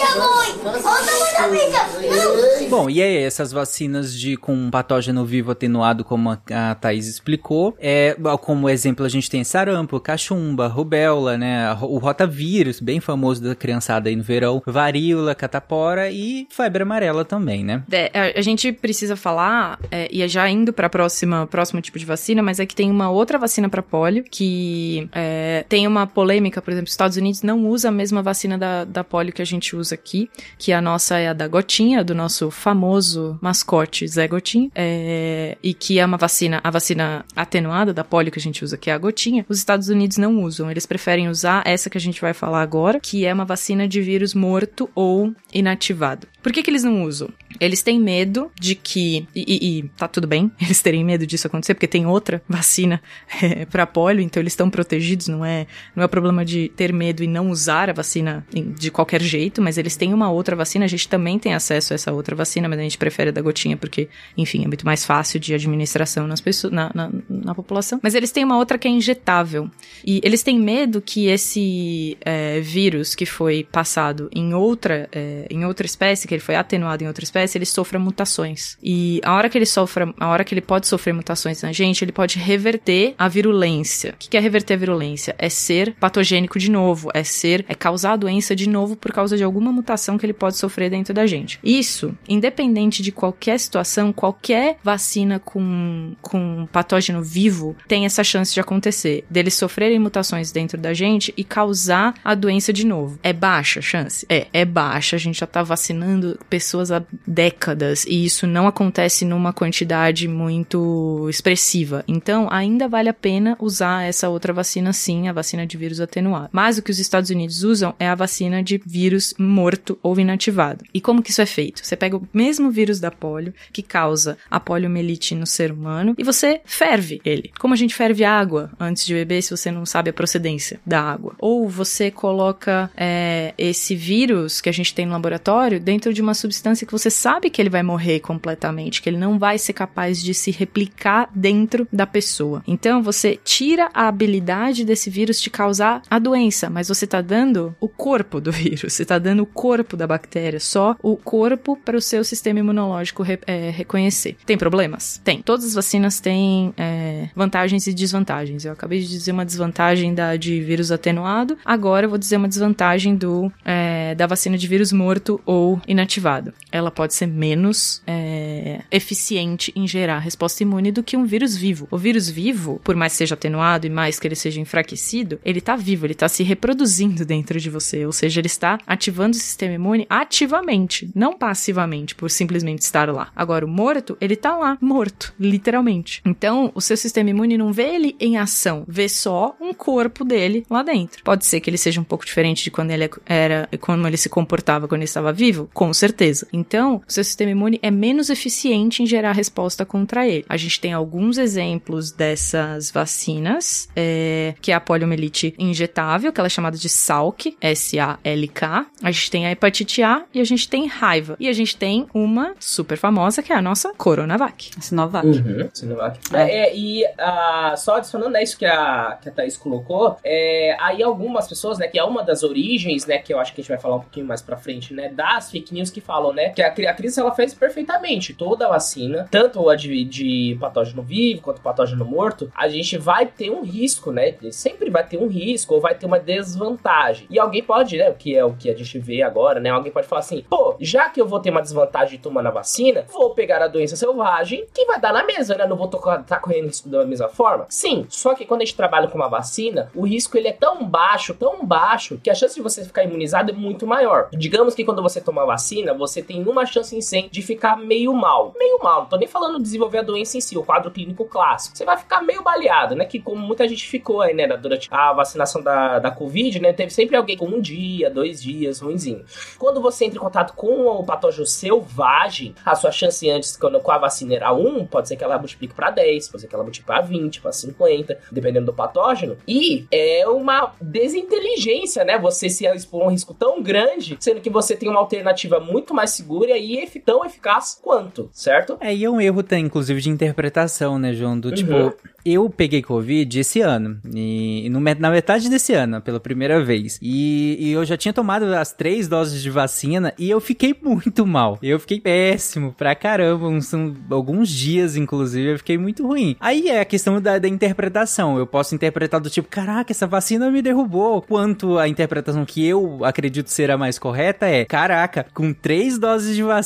tamanho da bicha, bicha, mãe! Olha o tamanho da bicha! Não! Bom, e aí, essas vacinas de com um patógeno vivo atenuado, como a, a Thaís explicou, é, como exemplo a gente tem sarampo, cachumba, rubéola, né, o rotavírus, bem famoso da criançada aí no verão, varíola, catapora e febre amarela também, né? É, a, a gente precisa falar, é, e é já indo para próxima próximo tipo de vacina, mas é que tem uma outra vacina para polio que é, tem uma polêmica, por exemplo, os Estados Unidos não usa a mesma vacina da, da polio que a gente usa aqui, que a nossa é a da gotinha, do nosso famoso mascote Zé Gotinha, é, e que é uma vacina, a vacina atenuada da polio que a gente usa, que é a gotinha. Os Estados Unidos não usam, eles preferem usar essa que a gente vai falar agora, que é uma vacina de vírus morto ou inativado. Por que, que eles não usam? Eles têm medo de que. E, e, e tá tudo bem eles terem medo disso acontecer, porque tem outra vacina é, para polio, então eles estão protegidos, não é, não é problema de ter medo e não usar a vacina de qualquer jeito, mas eles têm uma outra vacina, a gente também tem acesso a essa outra vacina, mas a gente prefere a da gotinha, porque, enfim, é muito mais fácil de administração nas pessoas, na, na, na população. Mas eles têm uma outra que é injetável. E eles têm medo que esse é, vírus que foi passado em outra, é, em outra espécie, que ele foi atenuado em outra espécie, ele sofra mutações. E a hora que ele sofra, a hora que ele pode sofrer mutações na gente, ele pode reverter a virulência. O que é reverter a virulência? É ser patogênico de novo, é ser, é causar a doença de novo por causa de alguma mutação que ele pode sofrer dentro da gente. Isso, independente de qualquer situação, qualquer vacina com, com patógeno vivo tem essa chance de acontecer, deles sofrerem mutações dentro da gente e causar a doença de novo. É baixa a chance? É, é baixa. A gente já tá vacinando pessoas há décadas e isso não acontece numa quantidade muito expressiva. Então, ainda vale a pena usar essa outra vacina sim, a vacina de vírus atenuado. Mas o que os Estados Unidos usam é a vacina de vírus morto ou inativado. E como que isso é feito? Você pega o mesmo vírus da polio que causa a poliomielite no ser humano e você ferve ele. Como a gente ferve água antes de beber se você não sabe a procedência da água. Ou você coloca é, esse vírus que a gente tem no laboratório dentro de uma substância que você sabe que ele vai morrer completamente, que ele não vai ser capaz de se replicar dentro da pessoa. Então você tira a habilidade desse vírus de causar a doença, mas você tá dando o corpo do vírus, você tá dando o corpo da bactéria, só o corpo para o seu sistema imunológico re é, reconhecer. Tem problemas? Tem. Todas as vacinas têm é, vantagens e desvantagens. Eu acabei de dizer uma desvantagem da de vírus atenuado, agora eu vou dizer uma desvantagem do é, da vacina de vírus morto ou inativado. Ela pode ser menos é, eficiente em gerar resposta imune do que um vírus vivo. O vírus vivo, por mais que seja atenuado e mais que ele seja enfraquecido, ele tá vivo, ele tá se reproduzindo dentro de você, ou seja, ele está ativando o sistema imune ativamente, não passivamente, por simplesmente estar lá. Agora, o morto, ele tá lá, morto, literalmente. Então, o seu sistema imune não vê ele em ação, vê só um corpo dele lá dentro. Pode ser que ele seja um pouco diferente de quando ele era, como ele se comportava quando ele estava vivo, com certeza. Então, o seu sistema imune é menos eficiente em gerar resposta contra ele. A gente tem alguns exemplos dessas vacinas, é, que é a poliomielite injetável, que ela é chamada de SALK, S-A-L-K. A gente tem a hepatite A e a gente tem raiva. E a gente tem uma super famosa, que é a nossa Coronavac. Sinovac. Uhum, Sinovac. É. é, e uh, só adicionando né, isso que a, que a Thaís colocou, é, aí algumas pessoas, né, que é uma das origens, né, que eu acho que a gente vai falar um pouquinho mais pra frente, né, das fake news que falam, né, que a, a Cris, ela fez perfeitamente. Toda a vacina, tanto a de, de patógeno vivo quanto patógeno morto, a gente vai ter um risco, né, sempre vai ter um risco ou vai ter uma desvantagem. E alguém pode, né, o que é o que a gente vê agora, né, alguém pode falar assim, pô, já que eu vou ter uma desvantagem de tomar na vacina, vou pegar a doença selvagem, que vai dar na mesma, né, não vou estar tá correndo da mesma forma. Sim, só que quando a gente trabalha com uma vacina, o risco ele é tão baixo, tão baixo, que a chance de você ficar imunizado é muito maior. Digamos que quando você toma vacina, você tem uma chance em 100 de ficar meio mal. Meio mal, não tô nem falando de desenvolver a doença em si, o quadro clínico clássico. Você vai ficar meio baleado, né? Que como muita gente ficou aí, né, durante a vacinação da, da Covid, né? Teve sempre alguém com um dia, dois dias, ruimzinho. Quando você entra em contato com o patógeno selvagem, a sua chance antes, quando com a vacina era 1, pode ser que ela multiplique para 10, pode ser que ela multiplique para 20, para 50, dependendo do patógeno. E é uma desinteligência, né? Você se expor a um risco tão grande, sendo que você tem uma alternativa muito mais segura e tão eficaz quanto, certo? É, e é um erro, tem, inclusive, de interpretação, né, João? Do tipo, eu peguei Covid esse ano. E no, na metade desse ano, pela primeira vez. E, e, eu já tinha tomado as três doses de vacina e eu fiquei muito mal. Eu fiquei péssimo pra caramba. Uns, um, alguns dias, inclusive, eu fiquei muito ruim. Aí é a questão da, da interpretação. Eu posso interpretar do tipo, caraca, essa vacina me derrubou. Quanto a interpretação que eu acredito ser a mais correta é, caraca, com três doses de vacina,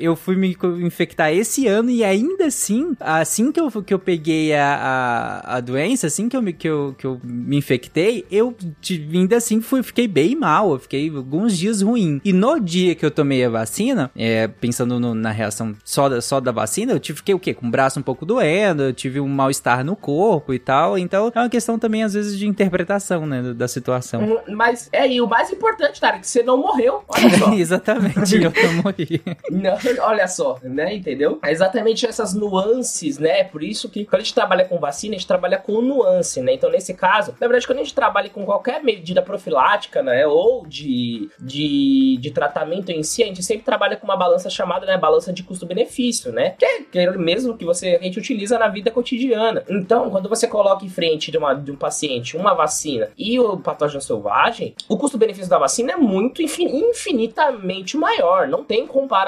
eu fui me infectar esse ano e ainda assim, assim que eu, que eu peguei a, a, a doença, assim que eu, me, que, eu, que eu me infectei, eu ainda assim fui, fiquei bem mal, eu fiquei alguns dias ruim. E no dia que eu tomei a vacina, é, pensando no, na reação só da, só da vacina, eu tive, fiquei o quê? Com o braço um pouco doendo, eu tive um mal-estar no corpo e tal. Então é uma questão também, às vezes, de interpretação, né, da situação. Uhum, mas é, e o mais importante, cara, que você não morreu. Olha só. Exatamente, eu não morri. Não, olha só, né, entendeu? É exatamente essas nuances, né? Por isso que quando a gente trabalha com vacina, a gente trabalha com nuance, né? Então, nesse caso, na verdade, quando a gente trabalha com qualquer medida profilática, né, ou de, de, de tratamento em si, a gente sempre trabalha com uma balança chamada, né, balança de custo-benefício, né? Que é, que é mesmo que você, a gente utiliza na vida cotidiana. Então, quando você coloca em frente de, uma, de um paciente uma vacina e o patógeno selvagem, o custo-benefício da vacina é muito infinitamente maior, não tem comparação.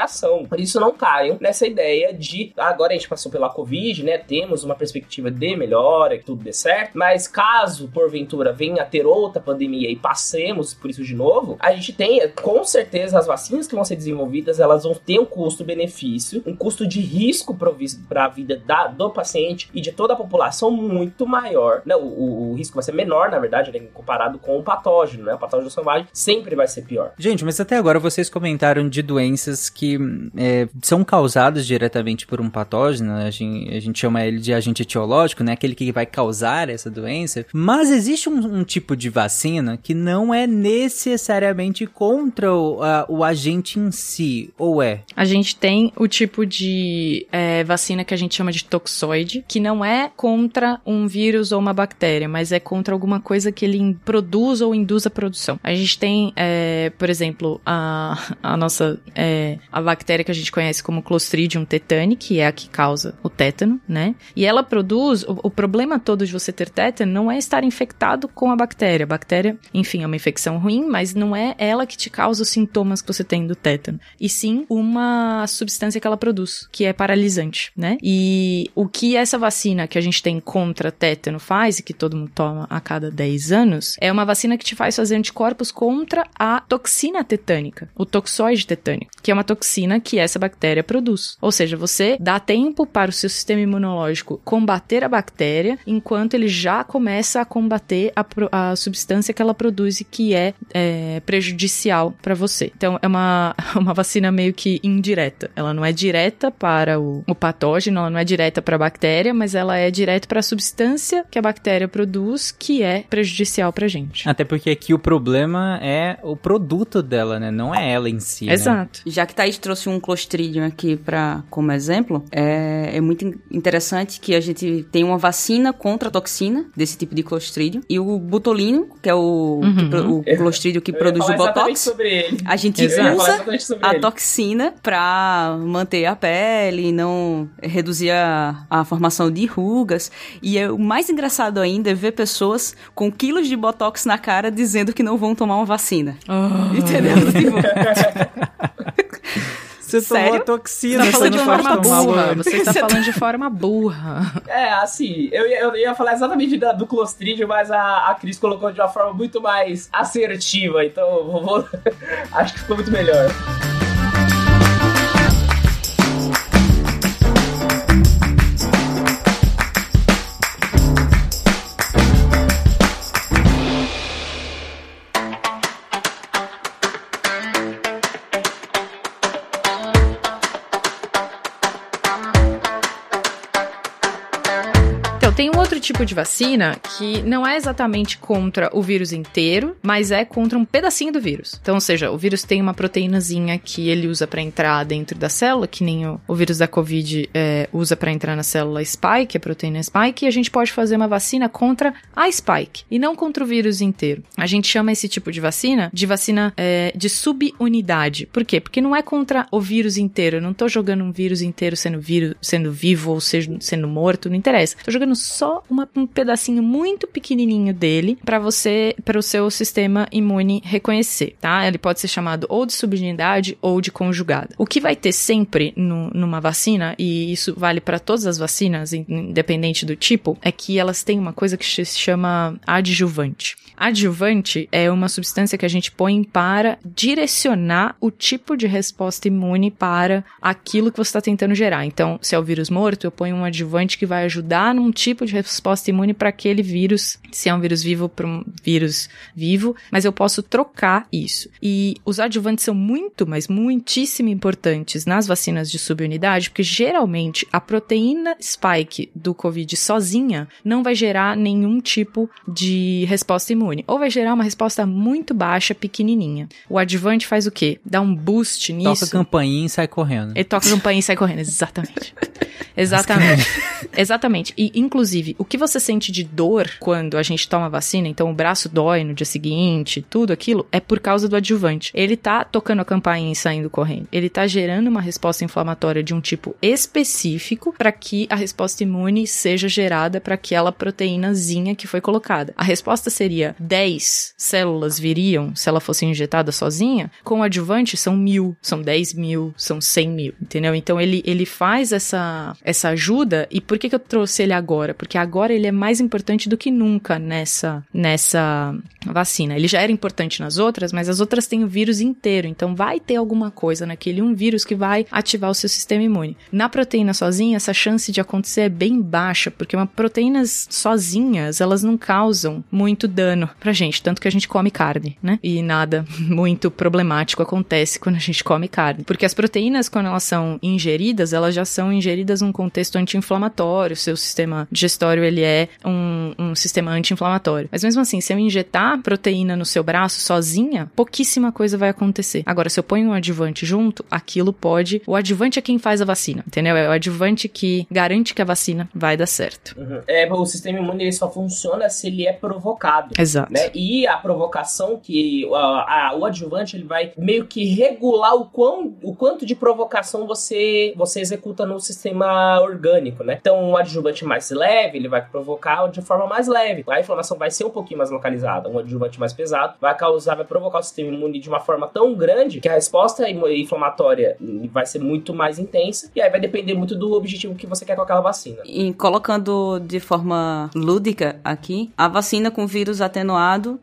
Por isso, não caiam nessa ideia de agora a gente passou pela Covid, né? Temos uma perspectiva de melhora, que tudo dê certo, mas caso porventura venha a ter outra pandemia e passemos por isso de novo, a gente tem com certeza as vacinas que vão ser desenvolvidas, elas vão ter um custo-benefício, um custo de risco para a vida da, do paciente e de toda a população muito maior. Né? O, o, o risco vai ser menor, na verdade, né? comparado com o patógeno, né? O patógeno selvagem sempre vai ser pior. Gente, mas até agora vocês comentaram de doenças que é, são causadas diretamente por um patógeno, a gente, a gente chama ele de agente etiológico, né? Aquele que vai causar essa doença. Mas existe um, um tipo de vacina que não é necessariamente contra o, a, o agente em si, ou é? A gente tem o tipo de é, vacina que a gente chama de toxoide, que não é contra um vírus ou uma bactéria, mas é contra alguma coisa que ele produz ou induz a produção. A gente tem, é, por exemplo, a, a nossa é, a bactéria que a gente conhece como Clostridium tetani, que é a que causa o tétano, né? E ela produz o, o problema todo de você ter tétano não é estar infectado com a bactéria. A bactéria, enfim, é uma infecção ruim, mas não é ela que te causa os sintomas que você tem do tétano, e sim uma substância que ela produz, que é paralisante, né? E o que essa vacina que a gente tem contra tétano faz, e que todo mundo toma a cada 10 anos, é uma vacina que te faz fazer anticorpos contra a toxina tetânica, o toxoide tetânico, que é uma toxina que essa bactéria produz. Ou seja, você dá tempo para o seu sistema imunológico combater a bactéria, enquanto ele já começa a combater a, a substância que ela produz e que é, é prejudicial para você. Então, é uma, uma vacina meio que indireta. Ela não é direta para o, o patógeno, ela não é direta para a bactéria, mas ela é direta para a substância que a bactéria produz, que é prejudicial pra gente. Até porque aqui o problema é o produto dela, né? Não é ela em si. Né? Exato. Né? Já que Thaís trouxe um Clostridium aqui pra, como exemplo, é, é muito interessante que a gente tem uma vacina contra a toxina desse tipo de Clostridium e o butolino, que é o, uhum. que, o Clostridium que produz o Botox. A gente Exato. usa a ele. toxina pra manter a pele, não reduzir a, a formação de rugas. E é, o mais engraçado ainda é ver pessoas com quilos de botox na cara dizendo que não vão tomar uma vacina. Oh. Entendeu? Você Sério? tomou toxina, você, tá falando de forma burra. Você está falando de forma burra. É, assim, eu, eu ia falar exatamente da, do Clostridio, mas a, a Cris colocou de uma forma muito mais assertiva, então vou, vou acho que ficou muito melhor. Tipo de vacina que não é exatamente contra o vírus inteiro, mas é contra um pedacinho do vírus. Então, ou seja, o vírus tem uma proteínazinha que ele usa para entrar dentro da célula, que nem o, o vírus da Covid é, usa para entrar na célula spike, a proteína spike, e a gente pode fazer uma vacina contra a spike e não contra o vírus inteiro. A gente chama esse tipo de vacina de vacina é, de subunidade. Por quê? Porque não é contra o vírus inteiro. Eu não tô jogando um vírus inteiro sendo, vírus, sendo vivo ou seja, sendo morto, não interessa. Tô jogando só só um pedacinho muito pequenininho dele para você, para o seu sistema imune reconhecer, tá? Ele pode ser chamado ou de subunidade ou de conjugada. O que vai ter sempre no- numa vacina e isso vale para todas as vacinas, in- independente do tipo, é que elas têm uma coisa que se chama adjuvante. Adjuvante é uma substância que a gente põe para direcionar o tipo de resposta imune para aquilo que você está tentando gerar. Então, se é o vírus morto, eu ponho um adjuvante que vai ajudar num tipo de resposta imune para aquele vírus, se é um vírus vivo para um vírus vivo, mas eu posso trocar isso. E os adjuvantes são muito, mas muitíssimo importantes nas vacinas de subunidade, porque geralmente a proteína spike do Covid sozinha não vai gerar nenhum tipo de resposta imune, ou vai gerar uma resposta muito baixa, pequenininha. O adjuvante faz o quê? Dá um boost Toca nisso. a campainha e sai correndo. Ele toca a campainha e sai correndo, exatamente. Exatamente. Exatamente. E, inclusive, o que você sente de dor quando a gente toma vacina, então o braço dói no dia seguinte, tudo aquilo, é por causa do adjuvante. Ele tá tocando a campainha e saindo correndo. Ele tá gerando uma resposta inflamatória de um tipo específico para que a resposta imune seja gerada para aquela proteínazinha que foi colocada. A resposta seria 10 células viriam se ela fosse injetada sozinha, com o adjuvante são mil, são 10 mil, são 100 mil, entendeu? Então ele, ele faz essa, essa ajuda. E por que, que eu trouxe ele agora? Porque agora ele é mais importante do que nunca nessa, nessa vacina. Ele já era importante nas outras, mas as outras têm o vírus inteiro. Então vai ter alguma coisa naquele um vírus que vai ativar o seu sistema imune. Na proteína sozinha, essa chance de acontecer é bem baixa, porque uma proteínas sozinhas, elas não causam muito dano pra gente, tanto que a gente come carne, né? E nada muito problemático acontece quando a gente come carne. Porque as proteínas, quando elas são ingeridas, elas já são ingeridas num contexto anti-inflamatório. Seu sistema digestório, ele é um, um sistema anti-inflamatório. Mas mesmo assim, se eu injetar proteína no seu braço sozinha, pouquíssima coisa vai acontecer. Agora, se eu ponho um adjuvante junto, aquilo pode... O adjuvante é quem faz a vacina, entendeu? É o adjuvante que garante que a vacina vai dar certo. Uhum. É, o sistema imune ele só funciona se ele é provocado. Exato. Né? E a provocação que a, a- o adjuvante ele vai meio que regular o, quão, o quanto de provocação você, você executa no sistema orgânico, né? Então, um adjuvante mais leve, ele vai provocar de forma mais leve. A inflamação vai ser um pouquinho mais localizada. Um adjuvante mais pesado vai causar, vai provocar o sistema imune de uma forma tão grande que a resposta inflamatória vai ser muito mais intensa. E aí vai depender muito do objetivo que você quer com aquela vacina. E colocando de forma lúdica aqui, a vacina com vírus atenuado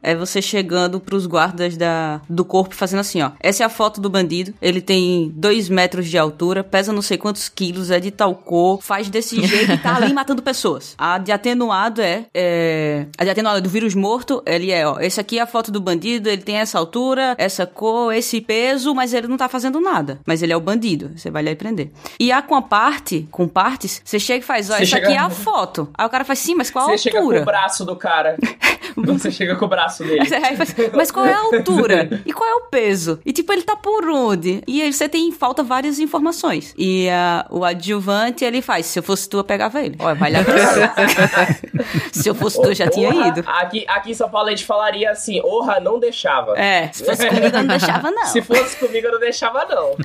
é você chegando pros guardas da, do corpo fazendo assim, ó. Essa é a foto do bandido. Ele tem dois metros de altura, pesa não sei quantos quilos, é de tal cor, faz desse jeito e tá ali matando pessoas. A de atenuado é, é. A de atenuado do vírus morto, ele é, ó. Esse aqui é a foto do bandido, ele tem essa altura, essa cor, esse peso, mas ele não tá fazendo nada. Mas ele é o bandido. Você vai lá e prender. E a com a parte, com partes, você chega e faz, ó, Você essa chega- aqui é a foto. Aí o cara faz, sim, mas qual a Você chega com altura? o braço do cara. você chega com o braço dele. Aí faz, mas qual é a altura? E qual é o peso? E tipo, ele tá por onde? E aí você tem, falta várias informações. E ah, o adjuvante, ele faz, se eu fosse tu, eu pegava ele. Ó, vai lá Se eu fosse tu, eu já tinha Orra, ido. Aqui, aqui em São Paulo a gente falaria assim, orra, não deixava. É, se fosse comigo, eu não deixava, não. Se fosse comigo, eu não deixava, não.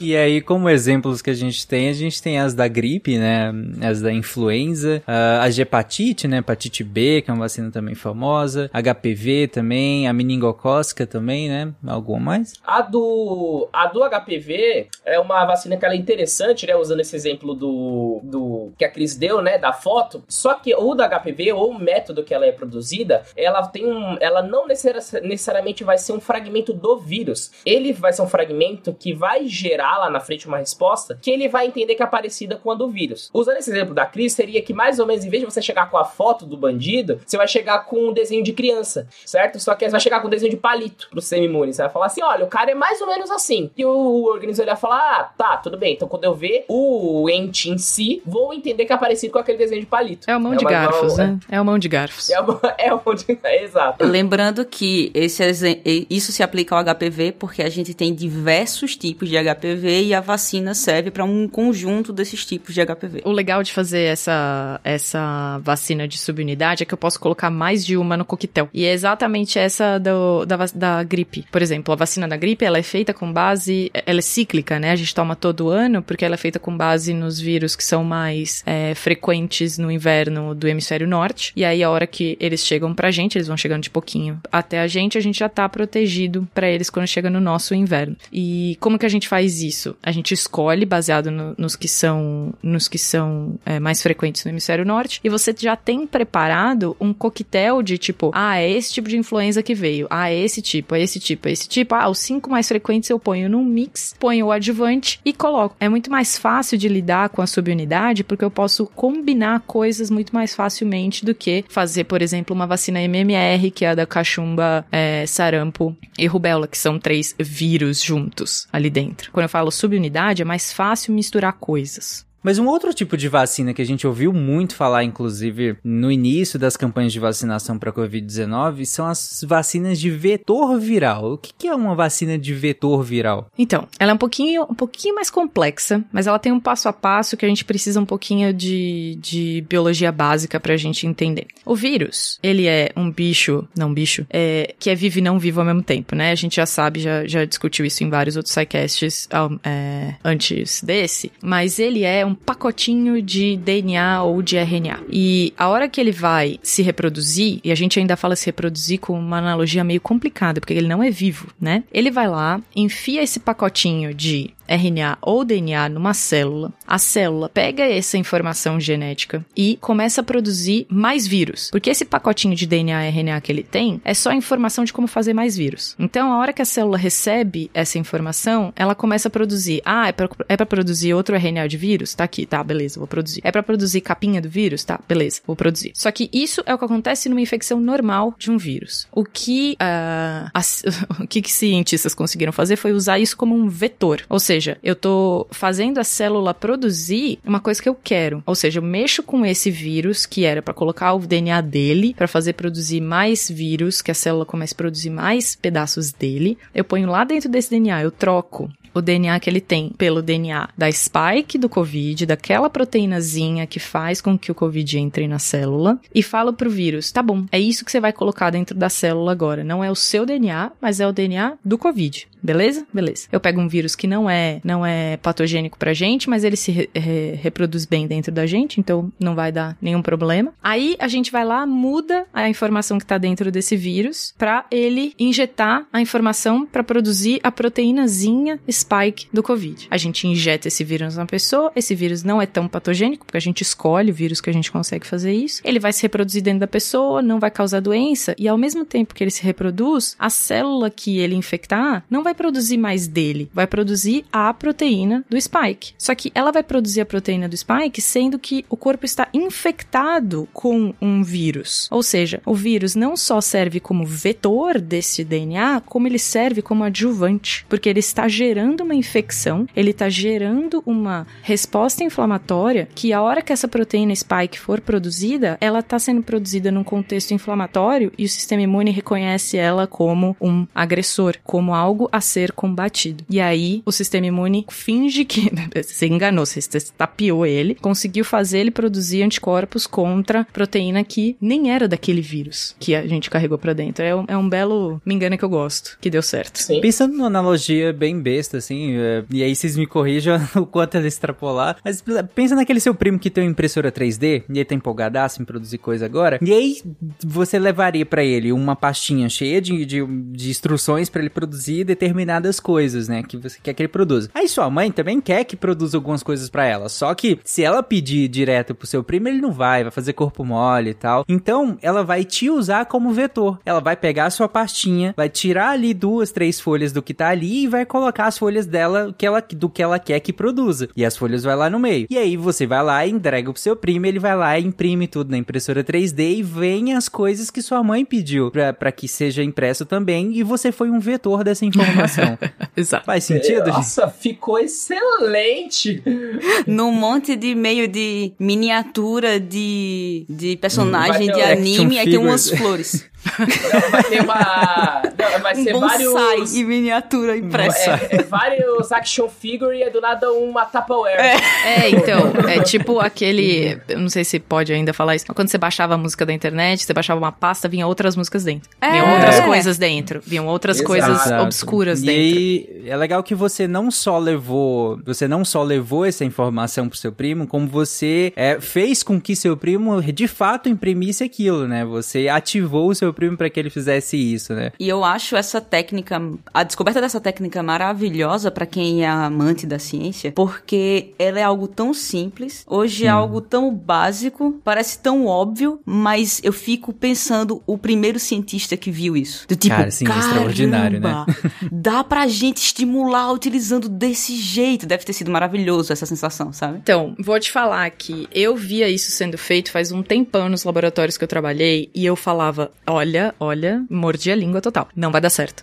E aí, como exemplos que a gente tem, a gente tem as da gripe, né? As da influenza, ah, as de hepatite, né? Hepatite B, que é uma vacina também famosa, HPV também, a meningocócica também, né? Alguma mais? A do, a do HPV é uma vacina que ela é interessante, né? Usando esse exemplo do, do que a Cris deu, né? Da foto. Só que o da HPV, ou o método que ela é produzida, ela tem um. Ela não necessari- necessariamente vai ser um fragmento do vírus. Ele vai ser um fragmento que vai gerar lá na frente uma resposta que ele vai entender que é parecida com a do vírus. Usando esse exemplo da Cris, seria que mais ou menos, em vez de você chegar com a foto do bandido, você vai chegar com um desenho de criança, certo? Só que você vai chegar com um desenho de palito pro sistema imune. Você vai falar assim: olha, o cara é mais ou menos assim. E o organismo ele vai falar: ah, tá, tudo bem. Então quando eu ver o ente em si, vou entender que é parecido com aquele desenho de palito. É o mão de uma- garfos, é- né? É o mão de garfos. É o, é o de. É, exato. Lembrando que esse isso se aplica ao HPV porque a gente tem diversos tipos de HPV e a vacina serve para um conjunto desses tipos de HPV. O legal de fazer essa, essa vacina de subunidade é que eu posso colocar mais de uma no coquetel. E é exatamente essa do, da, da gripe. Por exemplo, a vacina da gripe, ela é feita com base... Ela é cíclica, né? A gente toma todo ano porque ela é feita com base base nos vírus que são mais é, frequentes no inverno do hemisfério norte. E aí, a hora que eles chegam pra gente, eles vão chegando de pouquinho até a gente, a gente já tá protegido para eles quando chega no nosso inverno. E como que a gente faz isso? A gente escolhe baseado no, nos que são, nos que são é, mais frequentes no hemisfério norte. E você já tem preparado um coquetel de tipo, ah, é esse tipo de influenza que veio. Ah, é esse tipo, é esse tipo, é esse tipo. Ah, os cinco mais frequentes eu ponho num mix, ponho o adjuvante e coloco. É muito mais fácil de lidar com a subunidade porque eu posso combinar coisas muito mais facilmente do que fazer, por exemplo, uma vacina MMR, que é a da cachumba, é, sarampo e rubéola, que são três vírus juntos ali dentro. Quando eu falo subunidade, é mais fácil misturar coisas. Mas um outro tipo de vacina que a gente ouviu muito falar, inclusive, no início das campanhas de vacinação para Covid-19, são as vacinas de vetor viral. O que é uma vacina de vetor viral? Então, ela é um pouquinho, um pouquinho mais complexa, mas ela tem um passo a passo que a gente precisa um pouquinho de, de biologia básica para a gente entender. O vírus, ele é um bicho, não bicho, é, que é vivo e não vivo ao mesmo tempo, né? A gente já sabe, já, já discutiu isso em vários outros sidecasts é, antes desse, mas ele é um pacotinho de DNA ou de RNA. E a hora que ele vai se reproduzir, e a gente ainda fala se reproduzir com uma analogia meio complicada, porque ele não é vivo, né? Ele vai lá, enfia esse pacotinho de RNA ou DNA numa célula, a célula pega essa informação genética e começa a produzir mais vírus. Porque esse pacotinho de DNA e RNA que ele tem é só informação de como fazer mais vírus. Então, a hora que a célula recebe essa informação, ela começa a produzir. Ah, é pra, é produzir outro RNA de vírus? Tá aqui, tá, beleza, vou produzir. É para produzir capinha do vírus? Tá, beleza, vou produzir. Só que isso é o que acontece numa infecção normal de um vírus. O que, uh, as, o que, que cientistas conseguiram fazer foi usar isso como um vetor. Ou seja, seja, eu tô fazendo a célula produzir uma coisa que eu quero. Ou seja, eu mexo com esse vírus que era para colocar o DNA dele, para fazer produzir mais vírus, que a célula comece a produzir mais pedaços dele. Eu ponho lá dentro desse DNA, eu troco o DNA que ele tem pelo DNA da spike do COVID, daquela proteínazinha que faz com que o COVID entre na célula, e falo pro vírus: tá bom, é isso que você vai colocar dentro da célula agora. Não é o seu DNA, mas é o DNA do COVID. Beleza? Beleza. Eu pego um vírus que não é não é patogênico pra gente, mas ele se re re reproduz bem dentro da gente, então não vai dar nenhum problema. Aí a gente vai lá, muda a informação que tá dentro desse vírus para ele injetar a informação para produzir a proteínazinha spike do COVID. A gente injeta esse vírus na pessoa, esse vírus não é tão patogênico, porque a gente escolhe o vírus que a gente consegue fazer isso. Ele vai se reproduzir dentro da pessoa, não vai causar doença, e ao mesmo tempo que ele se reproduz, a célula que ele infectar não vai produzir mais dele, vai produzir a proteína do spike. Só que ela vai produzir a proteína do spike sendo que o corpo está infectado com um vírus. Ou seja, o vírus não só serve como vetor desse DNA, como ele serve como adjuvante, porque ele está gerando uma infecção, ele está gerando uma resposta inflamatória que a hora que essa proteína spike for produzida, ela está sendo produzida num contexto inflamatório e o sistema imune reconhece ela como um agressor, como algo a ser combatido. E aí o sistema imune finge que você enganou, você tapiou ele, conseguiu fazer ele produzir anticorpos contra proteína que nem era daquele vírus que a gente carregou para dentro. É um, é um belo me engana que eu gosto, que deu certo. Sim. Pensando numa analogia bem besta, assim, é, e aí vocês me corrijam o quanto ela extrapolar, mas pensa naquele seu primo que tem uma impressora 3D e ele tá empolgadaço em produzir coisa agora, e aí você levaria para ele uma pastinha cheia de, de, de instruções para ele produzir determinadas coisas, né? Que você quer que ele produza. Aí sua mãe também quer que produza algumas coisas para ela. Só que se ela pedir direto pro seu primo, ele não vai, vai fazer corpo mole e tal. Então, ela vai te usar como vetor. Ela vai pegar a sua pastinha, vai tirar ali duas, três folhas do que tá ali e vai colocar as folhas dela que ela, do que ela quer que produza. E as folhas vai lá no meio. E aí você vai lá e entrega pro seu primo, ele vai lá e imprime tudo na impressora 3D e vem as coisas que sua mãe pediu para que seja impresso também. E você foi um vetor dessa informação. Exato. Faz sentido? Nossa, gente? ficou excelente! Num monte de meio de miniatura de, de personagem de anime, aí tem umas flores. Não, vai ter uma. Não, vai Um ser bonsai vários. em miniatura impressa. É, é, vários action figure e é do nada uma Tupperware. É, então, é tipo aquele. Eu não sei se pode ainda falar isso. mas Quando você baixava a música da internet, você baixava uma pasta, vinha outras músicas dentro. É. Vinham outras coisas dentro. Vinham outras Exato. coisas obscuras e dentro. aí, é legal que você não só levou, você não só levou essa informação pro seu primo, como você é, fez com que seu primo de fato imprimisse aquilo, né? Você ativou o seu primo para que ele fizesse isso, né? E eu acho essa técnica, a descoberta dessa técnica maravilhosa pra quem é amante da ciência, porque ela é algo tão simples, hoje é algo tão básico, parece tão óbvio, mas eu fico pensando o primeiro cientista que viu isso. Do tipo, Cara, sim, é extraordinário, né? "Caramba, Dá pra gente estimular utilizando desse jeito. Deve ter sido maravilhoso essa sensação, sabe? Então, vou te falar que eu via isso sendo feito faz um tempão nos laboratórios que eu trabalhei e eu falava: olha, olha, mordi a língua total. Não vai dar certo.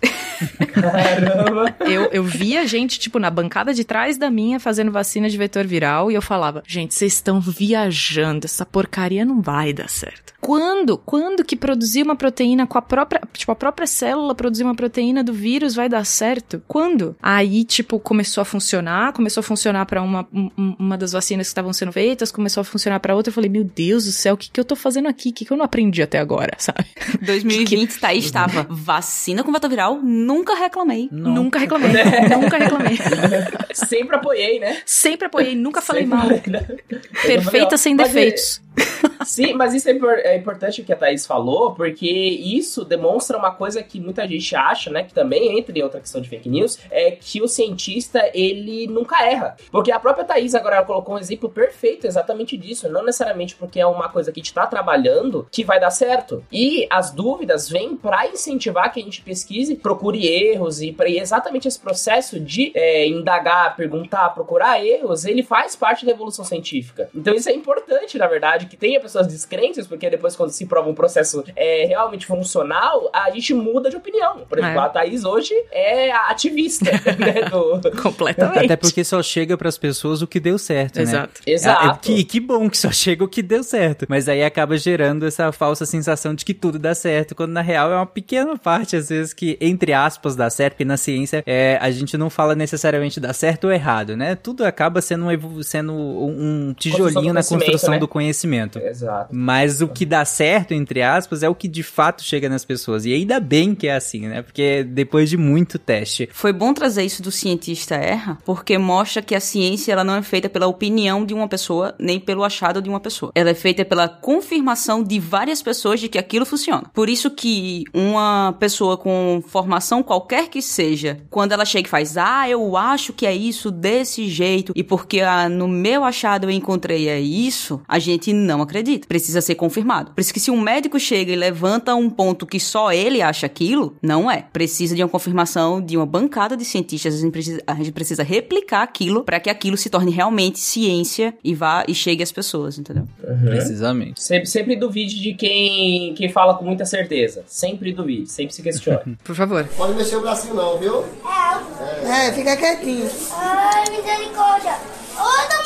Caramba. Eu, eu via gente, tipo, na bancada de trás da minha fazendo vacina de vetor viral e eu falava, gente, vocês estão viajando, essa porcaria não vai dar certo. Quando? Quando que produzir uma proteína com a própria, tipo, a própria célula produzir uma proteína do vírus vai dar certo? Quando? Aí, tipo, começou a funcionar, começou a funcionar pra uma, um- um- uma das vacinas que estavam sendo feitas, começou a funcionar pra outra, eu falei, meu Deus do céu, o que que eu tô fazendo aqui? O que que eu não aprendi até agora, sabe? 2020 tá aí, estava vacina com vetor viral, nunca reclamei. Nunca reclamei, nunca reclamei. Sempre apoiei, né? Sempre apoiei, nunca falei Sempre mal. né? Perfeita sem Mas é- defeitos. Sim, mas isso é, é importante o que a Thaís falou, porque isso demonstra uma coisa que muita gente acha, né? Que também entra em outra questão de fake news, é que o cientista, ele nunca erra. Porque a própria Thaís agora colocou um exemplo perfeito exatamente disso. Não necessariamente porque é uma coisa que a gente tá trabalhando que vai dar certo. E as dúvidas vêm pra incentivar que a gente pesquise, procure erros e para exatamente esse processo de é, indagar, perguntar, procurar erros, ele faz parte da evolução científica. Então isso é importante, na verdade, que tenha pessoas descrentes, porque depois quando se prova um processo é, realmente funcional, a gente muda de opinião. Por exemplo, É. a Thaís hoje é a ativista né, do... Completamente. Até porque só chega pras pessoas o que deu certo, né? Exato. Exato. É, é que, que bom que só chega o que deu certo. Mas aí acaba gerando essa falsa sensação de que tudo dá certo, quando na real é uma pequena parte, às vezes, que, entre aspas, dá certo, porque na ciência é, a gente não fala necessariamente dar certo ou errado, né? Tudo acaba sendo um, sendo um um tijolinho na conhecimento, construção né? do conhecimento. Exato. Mas o que dá certo, entre aspas, é o que de fato chega nas pessoas. E ainda bem que é assim, né? Porque depois de muito teste. Foi bom trazer isso do cientista erra, porque mostra que a ciência ela não é feita pela opinião de uma pessoa, nem pelo achado de uma pessoa. Ela é feita pela confirmação de várias pessoas de que aquilo funciona. Por isso que uma pessoa com formação qualquer que seja, quando ela chega e faz, ah, eu acho que é isso desse jeito, e porque ah, no meu achado eu encontrei é isso, a gente não acredita. Precisa ser confirmado. Por isso que se um médico chega e levanta um ponto que só ele acha aquilo, não é. Precisa de uma confirmação de uma bancada de cientistas. A gente precisa, a gente precisa replicar aquilo para que aquilo se torne realmente ciência e vá e chegue às pessoas, entendeu? Precisamente. Sempre, sempre duvide de quem, quem fala com muita certeza. Sempre duvide, sempre se questione. Por favor. Pode mexer o bracinho não, viu? É, fica quietinho. Ai, misericórdia. Outra